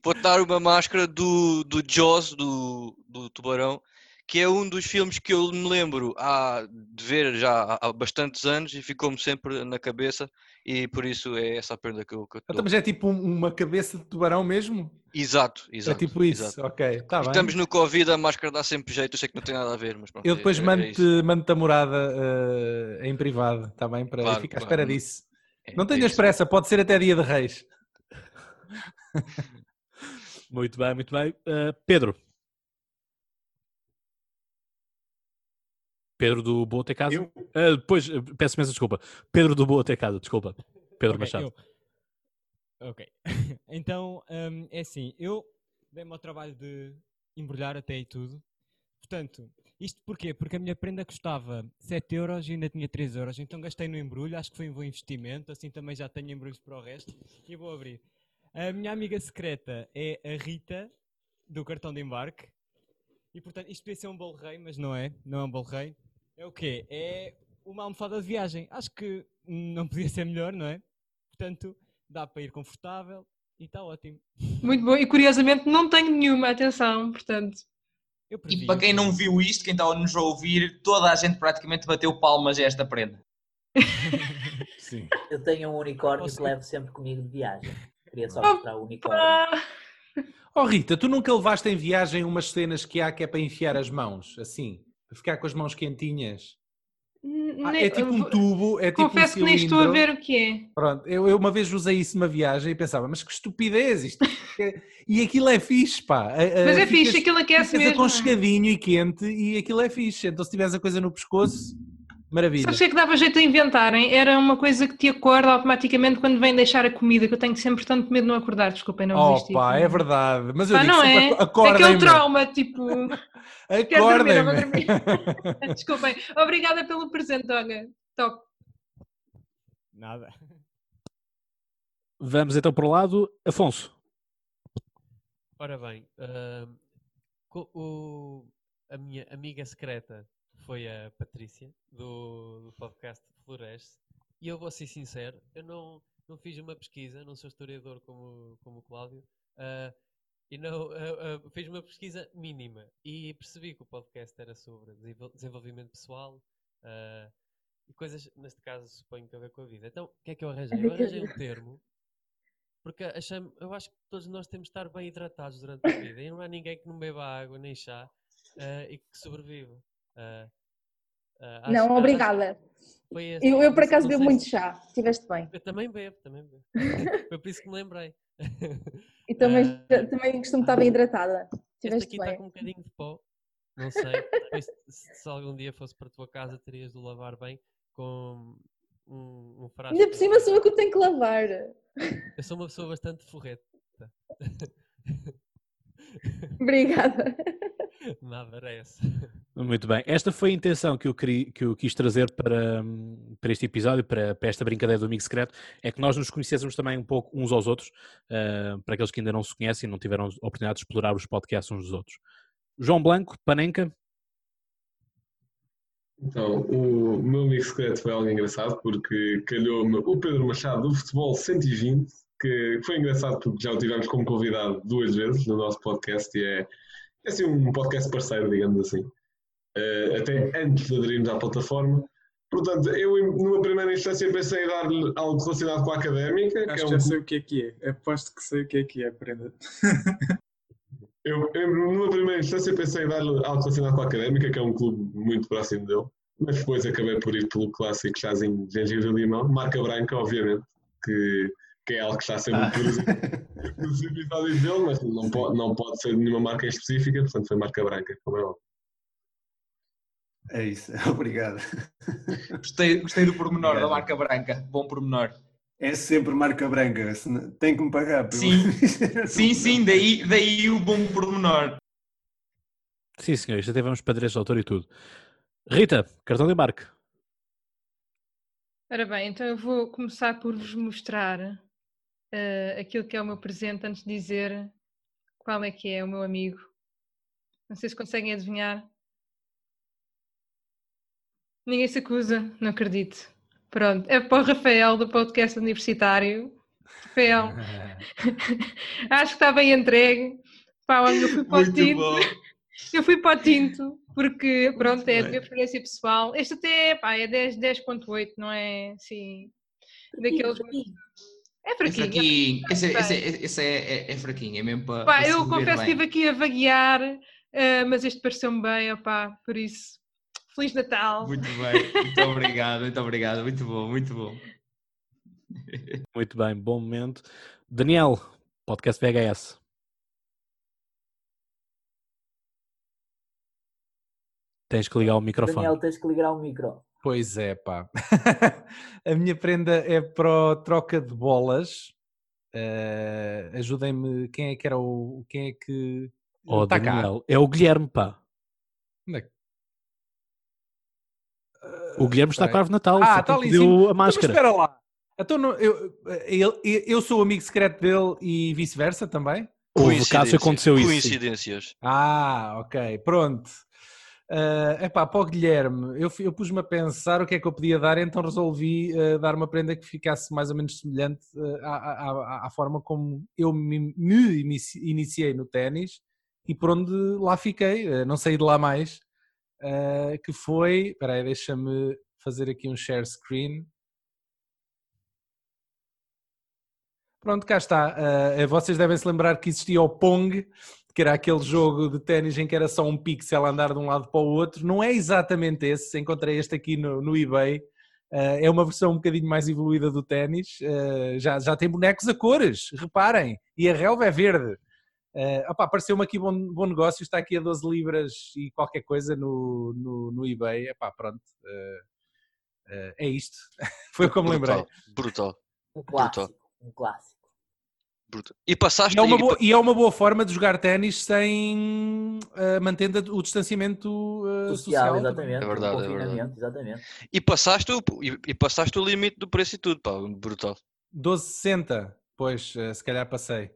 Vou-te dar uma máscara do, do Jaws, do, do Tubarão, que é um dos filmes que eu me lembro há, de ver já há, bastantes anos e ficou-me sempre na cabeça e por isso é essa a perda que eu, que eu Então, mas é tipo um- uma cabeça de tubarão mesmo? Exato, exato. é tipo isso, exato. ok, bem. Estamos no Covid, a máscara dá sempre jeito, eu sei que não tem nada a ver, mas pronto. Eu é- depois é- é mando-te isso. mando a morada eh, em privado, está bem? Para Claro, ficar à claro. espera disso. É- Não é tenhas pressa, pode ser até dia de reis. Muito bem, muito bem. Uh, Pedro. Pedro do Boa Ter Casa? Eu? Uh, depois, uh, peço imensa desculpa. Pedro do Boa Ter Casa, desculpa. Pedro Ok, Machado. eu- Ok. então, hum, é assim, eu dei-me ao trabalho de embrulhar até e tudo. Portanto, isto porquê? Porque a minha prenda custava 7 euros e ainda tinha 3 euros. Então gastei no embrulho, acho que foi um bom investimento. Assim também já tenho embrulhos para o resto. E vou abrir. A minha amiga secreta é a Rita, do cartão de embarque. E portanto, isto podia ser um bolo rei, mas não é. Não é um bolo rei. É o quê? É uma almofada de viagem. Acho que não podia ser melhor, não é? Portanto, dá para ir confortável e está ótimo. Muito bom. E curiosamente não tenho nenhuma, atenção, portanto. Eu E para quem não viu isto, quem está a nos ouvir, toda a gente praticamente bateu palmas a esta prenda. Sim. Eu tenho um unicórnio Posso- que levo sempre comigo de viagem. Queria só mostrar o unicórnio. Oh Rita, tu nunca levaste em viagem umas cenas que há que é para enfiar as mãos, assim, ficar com as mãos quentinhas? Ah, é tipo um tubo, é tipo Confesso um que nem estou a ver o que é. Pronto, eu, eu uma vez usei isso numa viagem e pensava, mas que estupidez isto. é- E aquilo é fixe, pá. Mas é fixe, aquilo aquece mesmo. aconchegadinho e quente e aquilo é fixe. Então se tiveres a coisa no pescoço, maravilha. Sabes o que é que dava jeito a inventarem? Era uma coisa que te acorda automaticamente quando vem deixar a comida, que eu tenho sempre tanto medo de não acordar. Desculpem, não Oh resisti. pá, é verdade. Mas eu Pá, digo não sempre, é? acordem-me. Aquele trauma, tipo. Acordem-me. dormir. Desculpem. Obrigada pelo presente, Olga. Toque. Nada. Vamos então para o lado. Afonso. Ora bem, co- o- a minha amiga secreta foi a Patrícia, do, do podcast Floresce, e eu vou ser sincero, eu não, não fiz uma pesquisa, não sou historiador como, como o Cláudio, ah, e não, ah, ah, fiz uma pesquisa mínima, e percebi que o podcast era sobre desenvol- desenvolvimento pessoal, ah, e coisas, neste caso, suponho que a ver com a vida. Então, o que é que eu arranjei? Eu arranjei um termo porque eu acho que todos nós temos de estar bem hidratados durante a vida e não há ninguém que não beba água nem chá e que sobrevive. Acho- Não, obrigada. Eu, eu por acaso bebo muito se- chá, estiveste bem. Eu também bebo, também bebo. Foi por isso que me lembrei. E também, Ah, também costumo estar bem hidratada. Este Estiveste aqui está bem. com um bocadinho de pó. Não sei. Se, se algum dia fosse para a tua casa, terias de lavar bem com um, um frasco. Ainda por cima sou eu que tenho que lavar. Eu sou uma pessoa bastante forreta. Obrigada. Nada, era essa. Muito bem. Esta foi a intenção que eu, queria, que eu quis trazer para, hum, para este episódio, para, para esta brincadeira do Amigo Secreto, é que nós nos conhecêssemos também um pouco uns aos outros, ah, para aqueles que ainda não se conhecem e não tiveram a oportunidade de explorar os podcasts uns dos outros. João Blanco, Panenka. Então, o meu amigo secreto foi algo engraçado porque calhou-me o Pedro Machado do Futebol 120, que foi engraçado porque já o tivemos como convidado duas vezes no nosso podcast e é, é assim um podcast parceiro, digamos assim. Uh, até antes de aderirmos à plataforma. Portanto, eu numa primeira instância pensei em dar-lhe algo relacionado com a académica. Acho que, é um... já sei o que é que é. Aposto que sei o que é que é, aprenda. Eu, eu, numa primeira instância, pensei em dar-lhe algo relacionado com a Académica, que é um clube muito próximo dele, mas depois acabei por ir pelo clássico chazinho de gengibre limão, marca branca, obviamente, que, que é algo que está sempre ah. nos episódios dele, mas não pode, não pode ser nenhuma marca em específica, portanto foi marca branca, como é óbvio. É isso, obrigado. Gostei, gostei do pormenor obrigado. da marca branca, bom pormenor. É sempre marca branca, tem que me pagar. Sim, sim, sim, daí, daí o bom pormenor. Sim, senhor, já tivemos para direitos de autor e tudo. Rita, cartão de embarque. Ora bem, então eu vou começar por vos mostrar uh, aquilo que é o meu presente antes de dizer qual é que é o meu amigo. Não sei se conseguem adivinhar. Ninguém se acusa, não acredito. Pronto, é para o Rafael do podcast universitário. Rafael, acho que está bem entregue. Pá, eu fui para o tinto. Eu fui para o tinto porque, pronto, é a minha preferência pessoal. Este até pá, é 10, 10.8, não é assim. Daqueles. É fraquinho. É fraquinho. Esse, esse, esse é, é, é, fraquinho, é mesmo para. Pá, para eu confesso que estive aqui a vaguear, uh, mas este pareceu-me bem, opá, por isso. Feliz Natal! Muito bem, muito obrigado, muito obrigado, muito bom, muito bom. Muito bem, bom momento. Daniel, podcast VHS. Tens que ligar o microfone. Daniel, tens que ligar o micro. Pois é, pá. a minha prenda é para troca de bolas. Uh, Ajudem-me, quem é que era o. Quem é que. Oh, tá Daniel, cá. é o Guilherme, pá. Onde é que o Guilherme está com a árvore Natal. Ah, está ali deu a máscara. Então, espera lá. Então, eu, eu, eu sou o amigo secreto dele e vice-versa também? Houve caso aconteceu isso. Coincidências. Ah, ok. Pronto. Uh, epá, para o Guilherme, eu, eu pus-me a pensar o que é que eu podia dar, então resolvi uh, dar uma prenda que ficasse mais ou menos semelhante uh, à, à, à, forma como eu me, me iniciei no ténis e por onde lá fiquei, uh, não saí de lá mais que foi. Espera aí, deixa-me fazer aqui um share screen. Pronto, cá está. Vocês devem se lembrar que existia o Pong, que era aquele jogo de ténis em que era só um pixel andar de um lado para o outro. Não é exatamente esse. Encontrei este aqui no, no eBay. Uh, é uma versão um bocadinho mais evoluída do ténis. Uh, já, já tem bonecos a cores, reparem. E a relva é verde. Uh, opa, apareceu-me aqui bom, bom negócio, está aqui a 12 libras e qualquer coisa no, no, no eBay. Epá, pronto, uh, uh, é isto. Foi como brutal, lembrei. Brutal. Um clássico. Brutal. Um clássico. Brutal. E passaste. E é, uma boa, e é uma boa forma de jogar ténis sem mantendo o distanciamento social. social exatamente. É verdade, é verdade. Exatamente. E passaste, o, e, e passaste o limite do preço e tudo, pá, brutal. 12,60, pois, se calhar passei.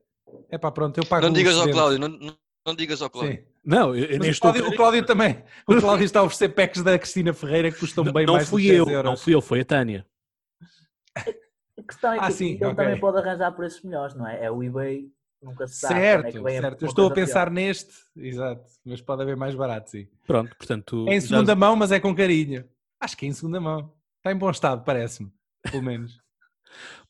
É pá, pronto, eu pago Não digas ao Cláudio, não, não, não, digas ao Cláudio. Sim. Não, eu, eu nem estou... o, Cláudio, o Cláudio também. O Cláudio está a oferecer packs da Cristina Ferreira que custam bem não mais fui de 10 eu, euros. Não fui eu, foi a Tânia. A questão é que ah, sim, ele okay. também pode arranjar preços melhores, não é? É o eBay, nunca se sabe. Certo, é certo. Eu estou a pensar pior. neste, exato, mas pode haver mais barato, sim. Pronto, portanto... É em segunda já... mão, mas é com carinho. Acho que é em segunda mão. Está em bom estado, parece-me, pelo menos.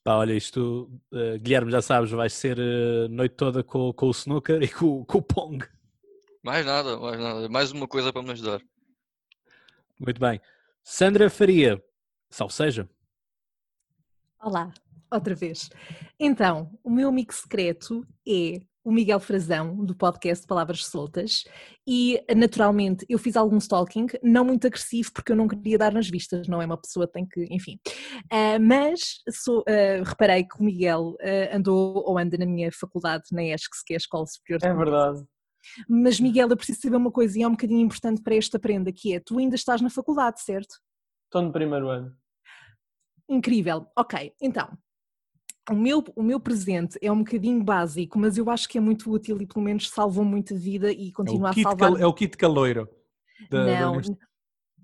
Pá, olha, isto, uh, Guilherme, já sabes, vai ser uh, noite toda com, com o snooker e com, com o pong. Mais nada, mais nada. Mais uma coisa para me ajudar. Muito bem. Sandra Faria, salve seja. Olá, outra vez. Então, o meu amigo secreto é o Miguel Frazão, do podcast Palavras Soltas, e naturalmente eu fiz algum stalking, não muito agressivo, porque eu não queria dar nas vistas, não é uma pessoa que tem que, enfim. Uh, mas sou, uh, reparei que o Miguel uh, andou ou anda na minha faculdade, na ESCS, que é a Escola Superior de É verdade. Mas Miguel, eu preciso saber uma coisa e é um bocadinho importante para esta prenda, que é, tu ainda estás na faculdade, certo? Estou no primeiro ano. Incrível, ok, então, o meu, o meu presente é um bocadinho básico, mas eu acho que é muito útil e pelo menos salvou muita vida e continua é a salvar. Cal, é o kit caloiro. Da, não, da...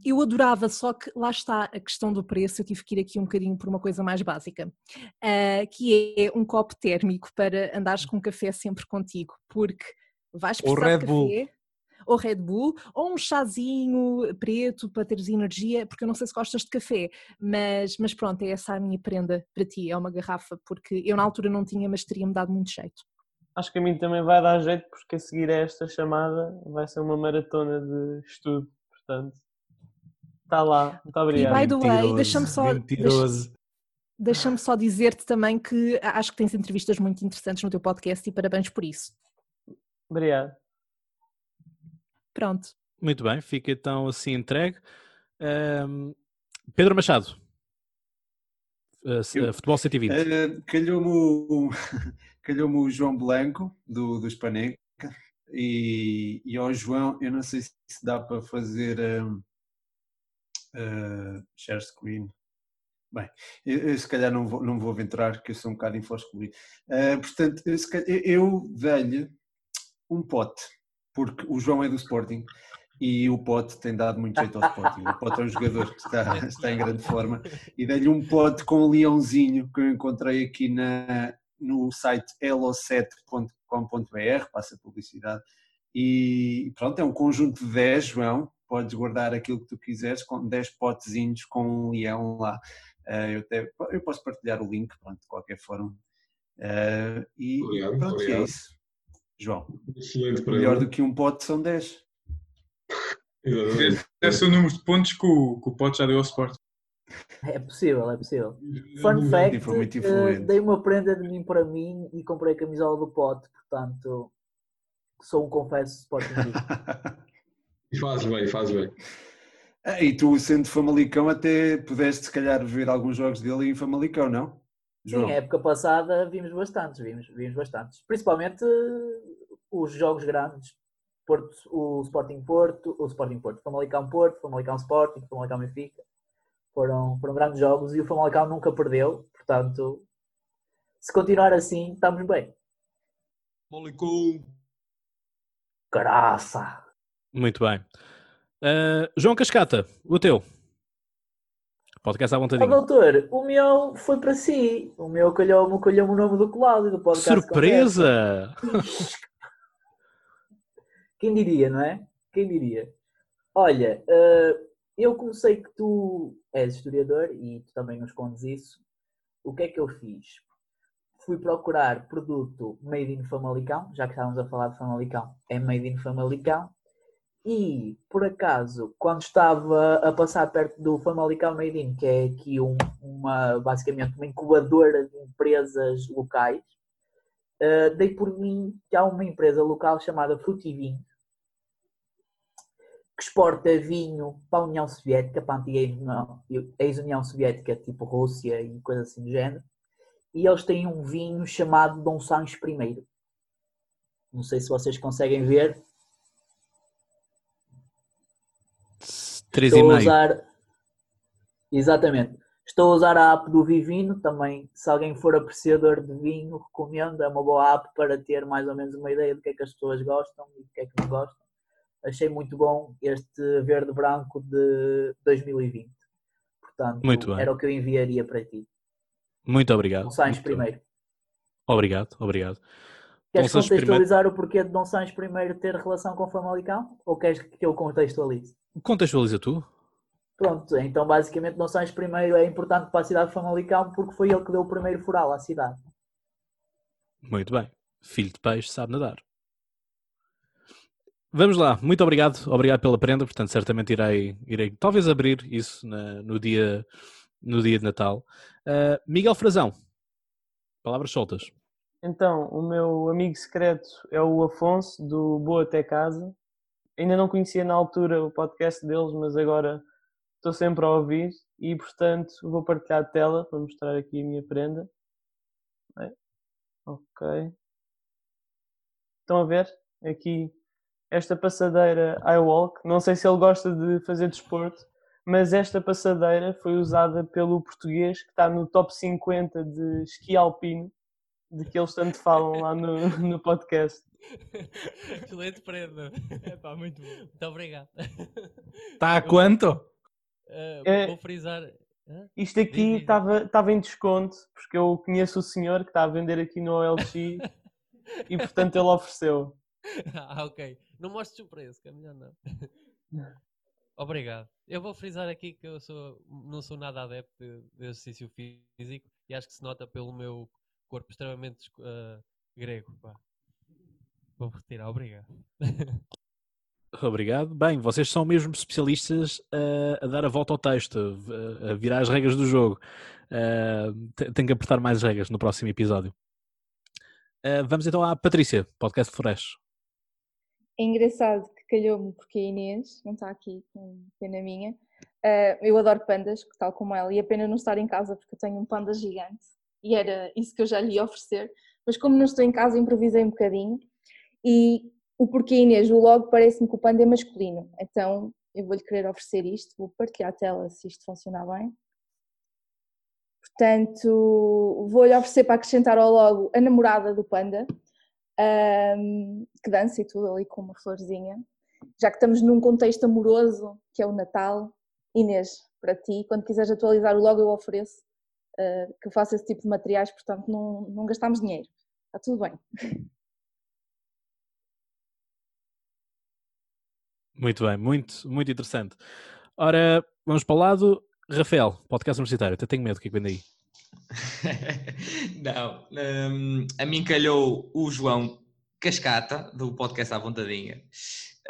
eu adorava, só que lá está a questão do preço, eu tive que ir aqui um bocadinho por uma coisa mais básica, uh, que é um copo térmico para andares com café sempre contigo, porque vais precisar de café ou Red Bull, ou um chazinho preto para teres energia, porque eu não sei se gostas de café, mas, mas pronto, é essa a minha prenda para ti, é uma garrafa, porque eu na altura não tinha, mas teria-me dado muito jeito. Acho que a mim também vai dar jeito, porque a seguir a esta chamada vai ser uma maratona de estudo, portanto, está lá, muito obrigado. E by the way, deixa-me só... Deixa-me só dizer-te também que acho que tens entrevistas muito interessantes no teu podcast e parabéns por isso. Obrigado. Pronto. Muito bem, fica então assim entregue. Um, Pedro Machado, uh, Futebol 120. Uh, Calhou-me o, calhou o João Blanco, do, do Spaneca, e, e ao João, eu não sei se dá para fazer um, uh, share screen. Bem, eu, eu, se calhar não vou, não vou aventurar, porque eu sou um bocado infoscluído. Uh, portanto, eu, eu dei-lhe um pote porque o João é do Sporting e o Pote tem dado muito jeito ao Sporting. O Pote é um jogador que está, está em grande forma e dei-lhe um pote com um leãozinho que eu encontrei aqui na, no site elo7.com.br, passa publicidade. E pronto, é um conjunto de 10, João. Podes guardar aquilo que tu quiseres, com 10 potezinhos com um leão lá. Uh, eu, até, eu posso partilhar o link, pronto, de qualquer forma. Uh, e obrigado, pronto, é obrigado. é isso. João. Excelente Melhor do que um pote são 10. Deve ser o número de pontos que o, que o pote já deu ao Sport. É possível, é possível. Fun fact, uh, dei uma prenda de mim para mim e comprei a camisola do pote, portanto sou um confesso Sporting E faz bem, faz bem. Ah, e tu, sendo Famalicão, até pudeste se calhar ver alguns jogos dele em Famalicão, não? João. Sim, a época passada vimos bastantes, vimos, vimos bastantes. Principalmente uh, os jogos grandes. Porto, o Sporting Porto, o Sporting Porto, Famalicão Porto, Famalicão Sporting, Famalicão Benfica. Foram, foram grandes jogos e o Famalicão nunca perdeu. Portanto, se continuar assim, estamos bem. Famalicão. Graça. Muito bem. Uh, João Cascata, o teu. Podcast à vontade. Oh, doutor, o meu foi para si. O meu calhou-me calhou o nome do Cláudio do podcast. Surpresa! Quem diria, não é? Quem diria? Olha, uh, eu comecei que tu és historiador e tu também nos contes isso. O que é que eu fiz? Fui procurar produto made in Famalicão, já que estávamos a falar de Famalicão, é made in Famalicão e, por acaso, quando estava a passar perto do Famalicão Made que é aqui um, uma, basicamente uma incubadora de empresas locais, uh, dei por mim que há uma empresa local chamada Frutivinho, que exporta vinho para a União Soviética, para a ex-União Soviética, tipo Rússia e coisas assim do género. E eles têm um vinho chamado Dom Sancho I. Não sei se vocês conseguem ver, Estou a usar. Exatamente. Estou a usar a app do Vivino também. Se alguém for apreciador de vinho, recomendo. É uma boa app para ter mais ou menos uma ideia do que é que as pessoas gostam e do que é que não gostam. Achei muito bom este verde-branco de 2020. Portanto, muito era o que eu enviaria para ti. Muito obrigado. Dom Sainz primeiro. Obrigado, obrigado. Queres contextualizar primeiro... o porquê de Dom Sainz primeiro ter relação com o Famalicão? Ou queres que eu contextualize? Contextualiza tu. Pronto, então basicamente Dom Sainz primeiro é importante para a cidade de Famalicão porque foi ele que deu o primeiro fural à cidade. Muito bem. Filho de peixe sabe nadar. Vamos lá, muito obrigado, obrigado pela prenda, portanto certamente irei, irei talvez abrir isso na, no, dia, no dia de Natal. Uh, Miguel Frazão, palavras soltas. Então, o meu amigo secreto é o Afonso, do Boa Até Casa, ainda não conhecia na altura o podcast deles, mas agora estou sempre a ouvir e, portanto, vou partilhar a tela para mostrar aqui a minha prenda. Ok. Estão a ver? Aqui esta passadeira iWalk. Não sei se ele gosta de fazer desporto, mas esta passadeira foi usada pelo português que está no top 50 de esqui alpino, de que eles tanto falam lá no, no podcast. Excelente prenda. Epá, muito bom. Muito obrigado. Está a quanto? Uh, É- Vou frisar. Hã? Isto aqui estava em desconto, porque eu conheço o senhor que está a vender aqui no OLX e portanto ele ofereceu. Ah, ok. Não mostres o preço, que é melhor não. Obrigado. Eu vou frisar aqui que eu sou, não sou nada adepto de, de exercício físico e acho que se nota pelo meu corpo extremamente ah, grego. pá. Vou retirar, obrigado. Obrigado. Bem, vocês são mesmo especialistas a, a dar a volta ao texto, a, a virar as regras do jogo. Uh, te- tenho que apertar mais regras no próximo episódio. Uh, vamos então à Patrícia, podcast Flores. É engraçado que calhou-me porque a Inês não está aqui, com pena minha. Ah, eu adoro pandas, tal como ela, e a pena não estar em casa porque eu tenho um panda gigante e era isso que eu já lhe ia oferecer. Mas como não estou em casa, improvisei um bocadinho. E o porquê Inês, o logo parece-me que o panda é masculino. Então eu vou-lhe querer oferecer isto, vou partilhar a tela se isto funcionar bem. Portanto, vou-lhe oferecer para acrescentar ao logo a namorada do panda, ahm, que dança e tudo ali com uma florzinha. Já que estamos num contexto amoroso, que é o Natal, Inês, para ti, quando quiseres atualizar o logo, eu ofereço ah, que eu faça esse tipo de materiais, portanto, não, não gastamos dinheiro. Está tudo bem. Muito bem, muito, muito interessante. Ora, vamos para o lado. Rafael, podcast universitário. Até tenho medo, o que é que vem daí? Não, hum, a mim calhou o João Cascata, do podcast à vontadinha.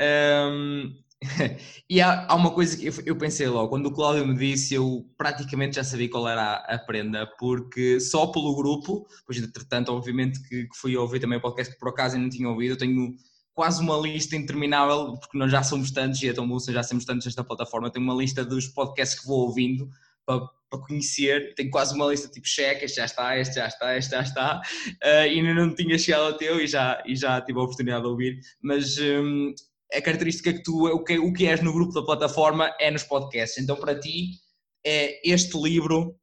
Hum, e há, há uma coisa que eu, pensei logo, quando o Cláudio me disse, eu praticamente já sabia qual era a, prenda, porque só pelo grupo, pois entretanto, obviamente que, que fui ouvir também o podcast que por acaso eu não tinha ouvido, eu tenho quase uma lista interminável, porque nós já somos tantos e é tão bom, já somos tantos nesta plataforma, eu tenho uma lista dos podcasts que vou ouvindo para, para conhecer, tenho quase uma lista tipo cheque, este já está, este já está, este já está, uh, e ainda não tinha chegado ao teu e já, e já tive a oportunidade de ouvir, mas um, a característica que tu, o que, o que és no grupo da plataforma é nos podcasts, então para ti é este livro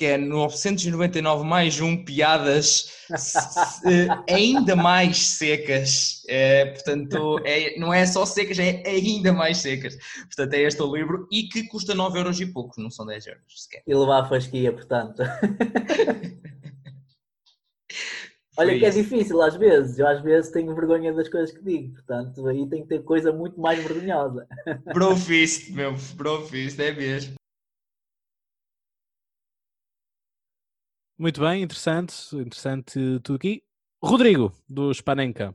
que é 999 mais um piadas ainda mais secas. É, portanto, é, não é só secas, é ainda mais secas. Portanto, é este o livro e que custa 9 euros e pouco, não são 10 euros sequer. E levar a fasquia, portanto. Olha que é difícil às vezes, eu às vezes tenho vergonha das coisas que digo, portanto aí tem que ter coisa muito mais vergonhosa. Brofist, meu, Brofist, é mesmo. Muito bem, interessante, interessante tudo aqui. Rodrigo, do Spanenka.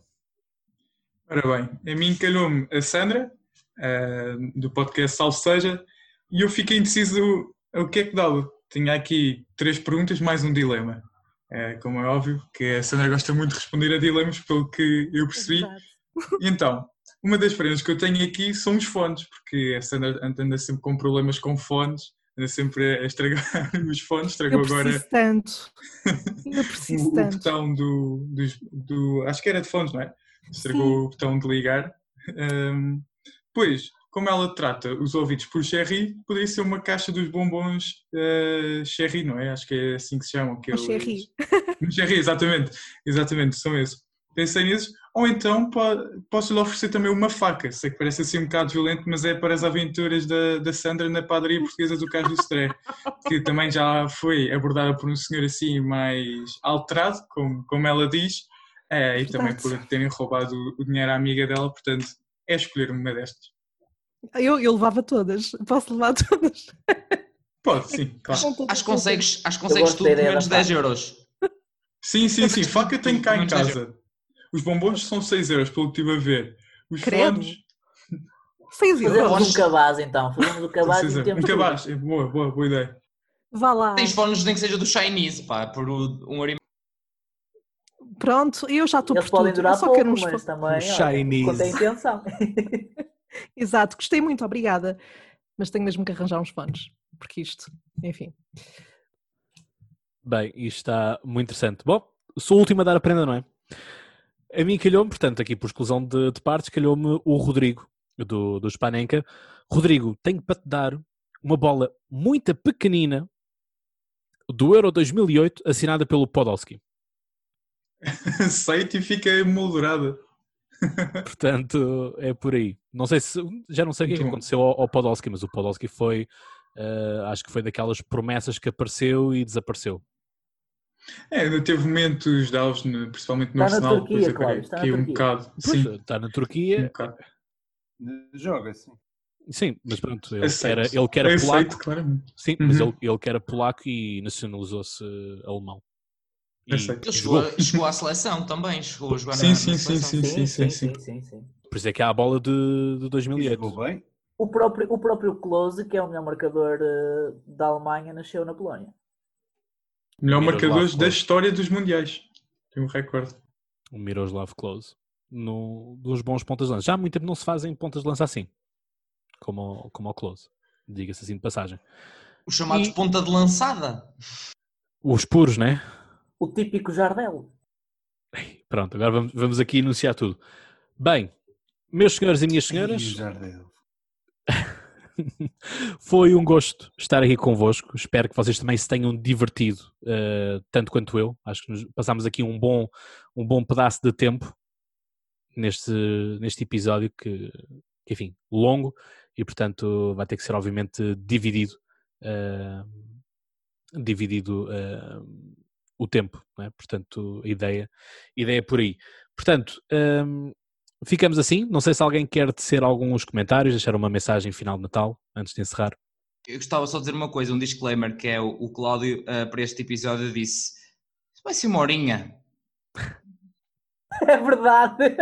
Ora bem, a mim calhou-me a Sandra, eh, do podcast Salve Seja, e eu fiquei indeciso o que é que dava. Tinha aqui três perguntas, mais um dilema. Eh, como é óbvio, que a Sandra gosta muito de responder a dilemas, pelo que eu percebi. E então, uma das prendas que eu tenho aqui são os fones, porque a Sandra anda sempre com problemas com fones, anda sempre a estragar os fones, estragou Eu agora tanto. Eu preciso o, o tanto. botão do, dos- do, Acho que era de fones, não é? Estragou o botão de ligar. Ahm, pois, como ela trata os ouvidos por Cherry, poderia ser uma caixa dos bombons eh, Cherry, não é? Acho que é assim que se chamam. Um aqueles- cherry. Um Cherry, exatamente. Exatamente, são esses. Pensei nesses. Ou então po- posso-lhe oferecer também uma faca. Sei que parece assim um bocado violento, mas é para as aventuras da, da Sandra na padaria portuguesa do Carlos do Stré, que também já foi abordada por um senhor assim mais alterado, como, como ela diz, é, e também por terem roubado o dinheiro à amiga dela, portanto, é escolher uma destas. Eu, eu levava todas. Posso levar todas? Pode, sim, claro. Acho que consegues, acho que consegues tudo menos da 10 faca. euros. Sim, sim, sim, faca tenho cá em Menos 10 casa. Os bombons são 6 euros, pelo que estive a ver. Os fones, Seis Fazemos euros. um cabaz então, fazemos o cabaz e um tudo. cabaz, é boa, boa, boa ideia. Vá lá. Tens fones nem que seja do Chinese, pá, por um euro e Pronto, eu já estou por Eles podem tudo. durar eu só pouco, quero uns mas também, olha, Chinese. quanto a intenção. Exato, gostei muito, obrigada. Mas tenho mesmo que arranjar uns fones, porque isto, enfim. Bem, isto está muito interessante. Bom, sou o último a dar a prenda, não é? A mim calhou-me, portanto, aqui por exclusão de, de partes, calhou-me o Rodrigo, do, do Spanenka, Rodrigo, tenho para te dar uma bola muito pequenina do Euro 2008 assinada pelo Podolski. Site e fica emoldurada. Portanto, é por aí. Não sei se já não sei o que, é que aconteceu ao, ao, Podolski, mas o Podolski foi, uh, acho que foi daquelas promessas que apareceu e desapareceu. É, ainda teve momentos de auge, principalmente no está Arsenal, Turquia, depois claro, está um bocado. Pois. Está na Turquia. Um Joga, sim. Sim, mas pronto, ele, era, ele que era polaco. Sim, uhum. mas ele, ele que era polaco e nacionalizou-se alemão. E, ele chegou, chegou à seleção também, chegou a jogar sim, na, sim, na sim, sim, sim, sim, sim, sim, sim. Por isso é que há a bola de, de 2008. bem? O próprio, o próprio Klose, que é o melhor marcador uh, da Alemanha, nasceu na Polónia. Melhor marcador da história dos mundiais. Tem um recorde. O Miroslav Klose. No, dos bons pontas de lança. Já há muito tempo não se fazem pontas de lança assim. Como, como ao Close. Diga-se assim de passagem. Os chamados e... ponta de lançada. Os puros, né? O típico Jardel. Pronto, agora vamos, vamos aqui enunciar tudo. Bem, meus senhores e minhas senhoras. Foi um gosto estar aqui convosco. Espero que vocês também se tenham divertido, uh, tanto quanto eu. Acho que nos passámos aqui um bom, um bom pedaço de tempo neste, neste episódio que, que, enfim, longo e, portanto, vai ter que ser, obviamente, dividido. Uh, dividido uh, o tempo, é? portanto, a ideia, a ideia é por aí. Portanto, um, ficamos assim. Não sei se alguém quer tecer alguns comentários, deixar uma mensagem final de Natal antes de encerrar. Eu gostava só de dizer uma coisa, um disclaimer, que é o, o Cláudio, uh, para este episódio, disse: vai ser uma horinha. É verdade.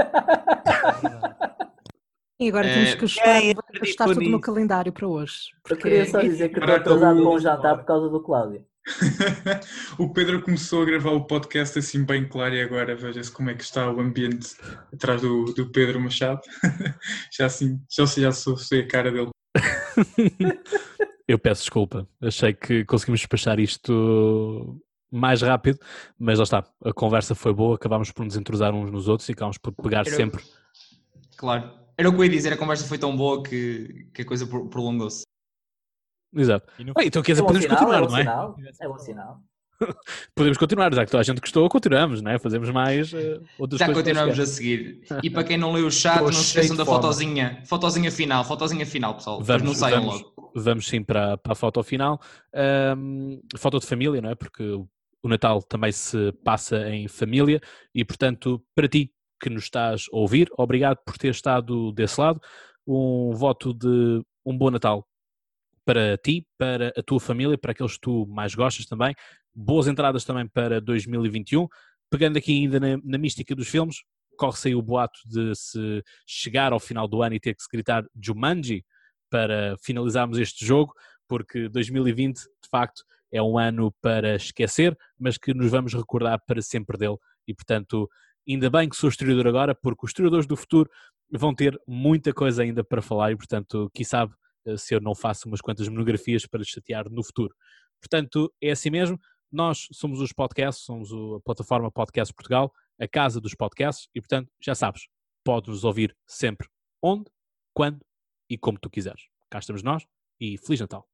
E agora temos que ajustar, é, é, ajustar tudo no calendário para hoje. Porque... Eu queria só dizer que estou atrasado com o jantar por causa do Cláudio. o Pedro começou a gravar o podcast assim bem claro e agora veja-se como é que está o ambiente atrás do, do Pedro Machado. já assim, já, já sou, sei a cara dele. Eu peço desculpa, achei que conseguimos despachar isto mais rápido, mas lá está, a conversa foi boa, acabámos por nos entrosar uns nos outros e acabámos por pegar Era... sempre. Claro, era o que eu ia dizer, a conversa foi tão boa que, que a coisa prolongou-se. Exato. No... Ah, então quer dizer, é podemos sinal, continuar, é não é? Sinal, é bom sinal. podemos continuar, já que toda a gente gostou, continuamos, não é? Fazemos mais uh, outras já coisas. Já continuamos a seguir. E para quem não leu o chat, não se esqueçam da fotozinha, fotozinha final, fotozinha final, pessoal. Vamos, não saiam vamos, logo. Vamos sim para, para a foto final. Um, foto de família, não é? Porque o Natal também se passa em família e, portanto, para ti que nos estás a ouvir, obrigado por ter estado desse lado. Um voto de um bom Natal para ti, para a tua família, para aqueles que tu mais gostas também. Boas entradas também para 2021. Pegando aqui ainda na, na mística dos filmes, corre-se aí o boato de se chegar ao final do ano e ter que se gritar Jumanji para finalizarmos este jogo, porque 2020, de facto, é um ano para esquecer, mas que nos vamos recordar para sempre dele. E, portanto, ainda bem que sou historiador agora, porque os historiadores do futuro vão ter muita coisa ainda para falar e, portanto, quem sabe se eu não faço umas quantas monografias para chatear no futuro. Portanto, é assim mesmo. Nós somos os podcasts, somos a plataforma Podcast Portugal, a casa dos podcasts, e portanto, já sabes, podes nos ouvir sempre, onde, quando e como tu quiseres. Cá estamos nós e Feliz Natal!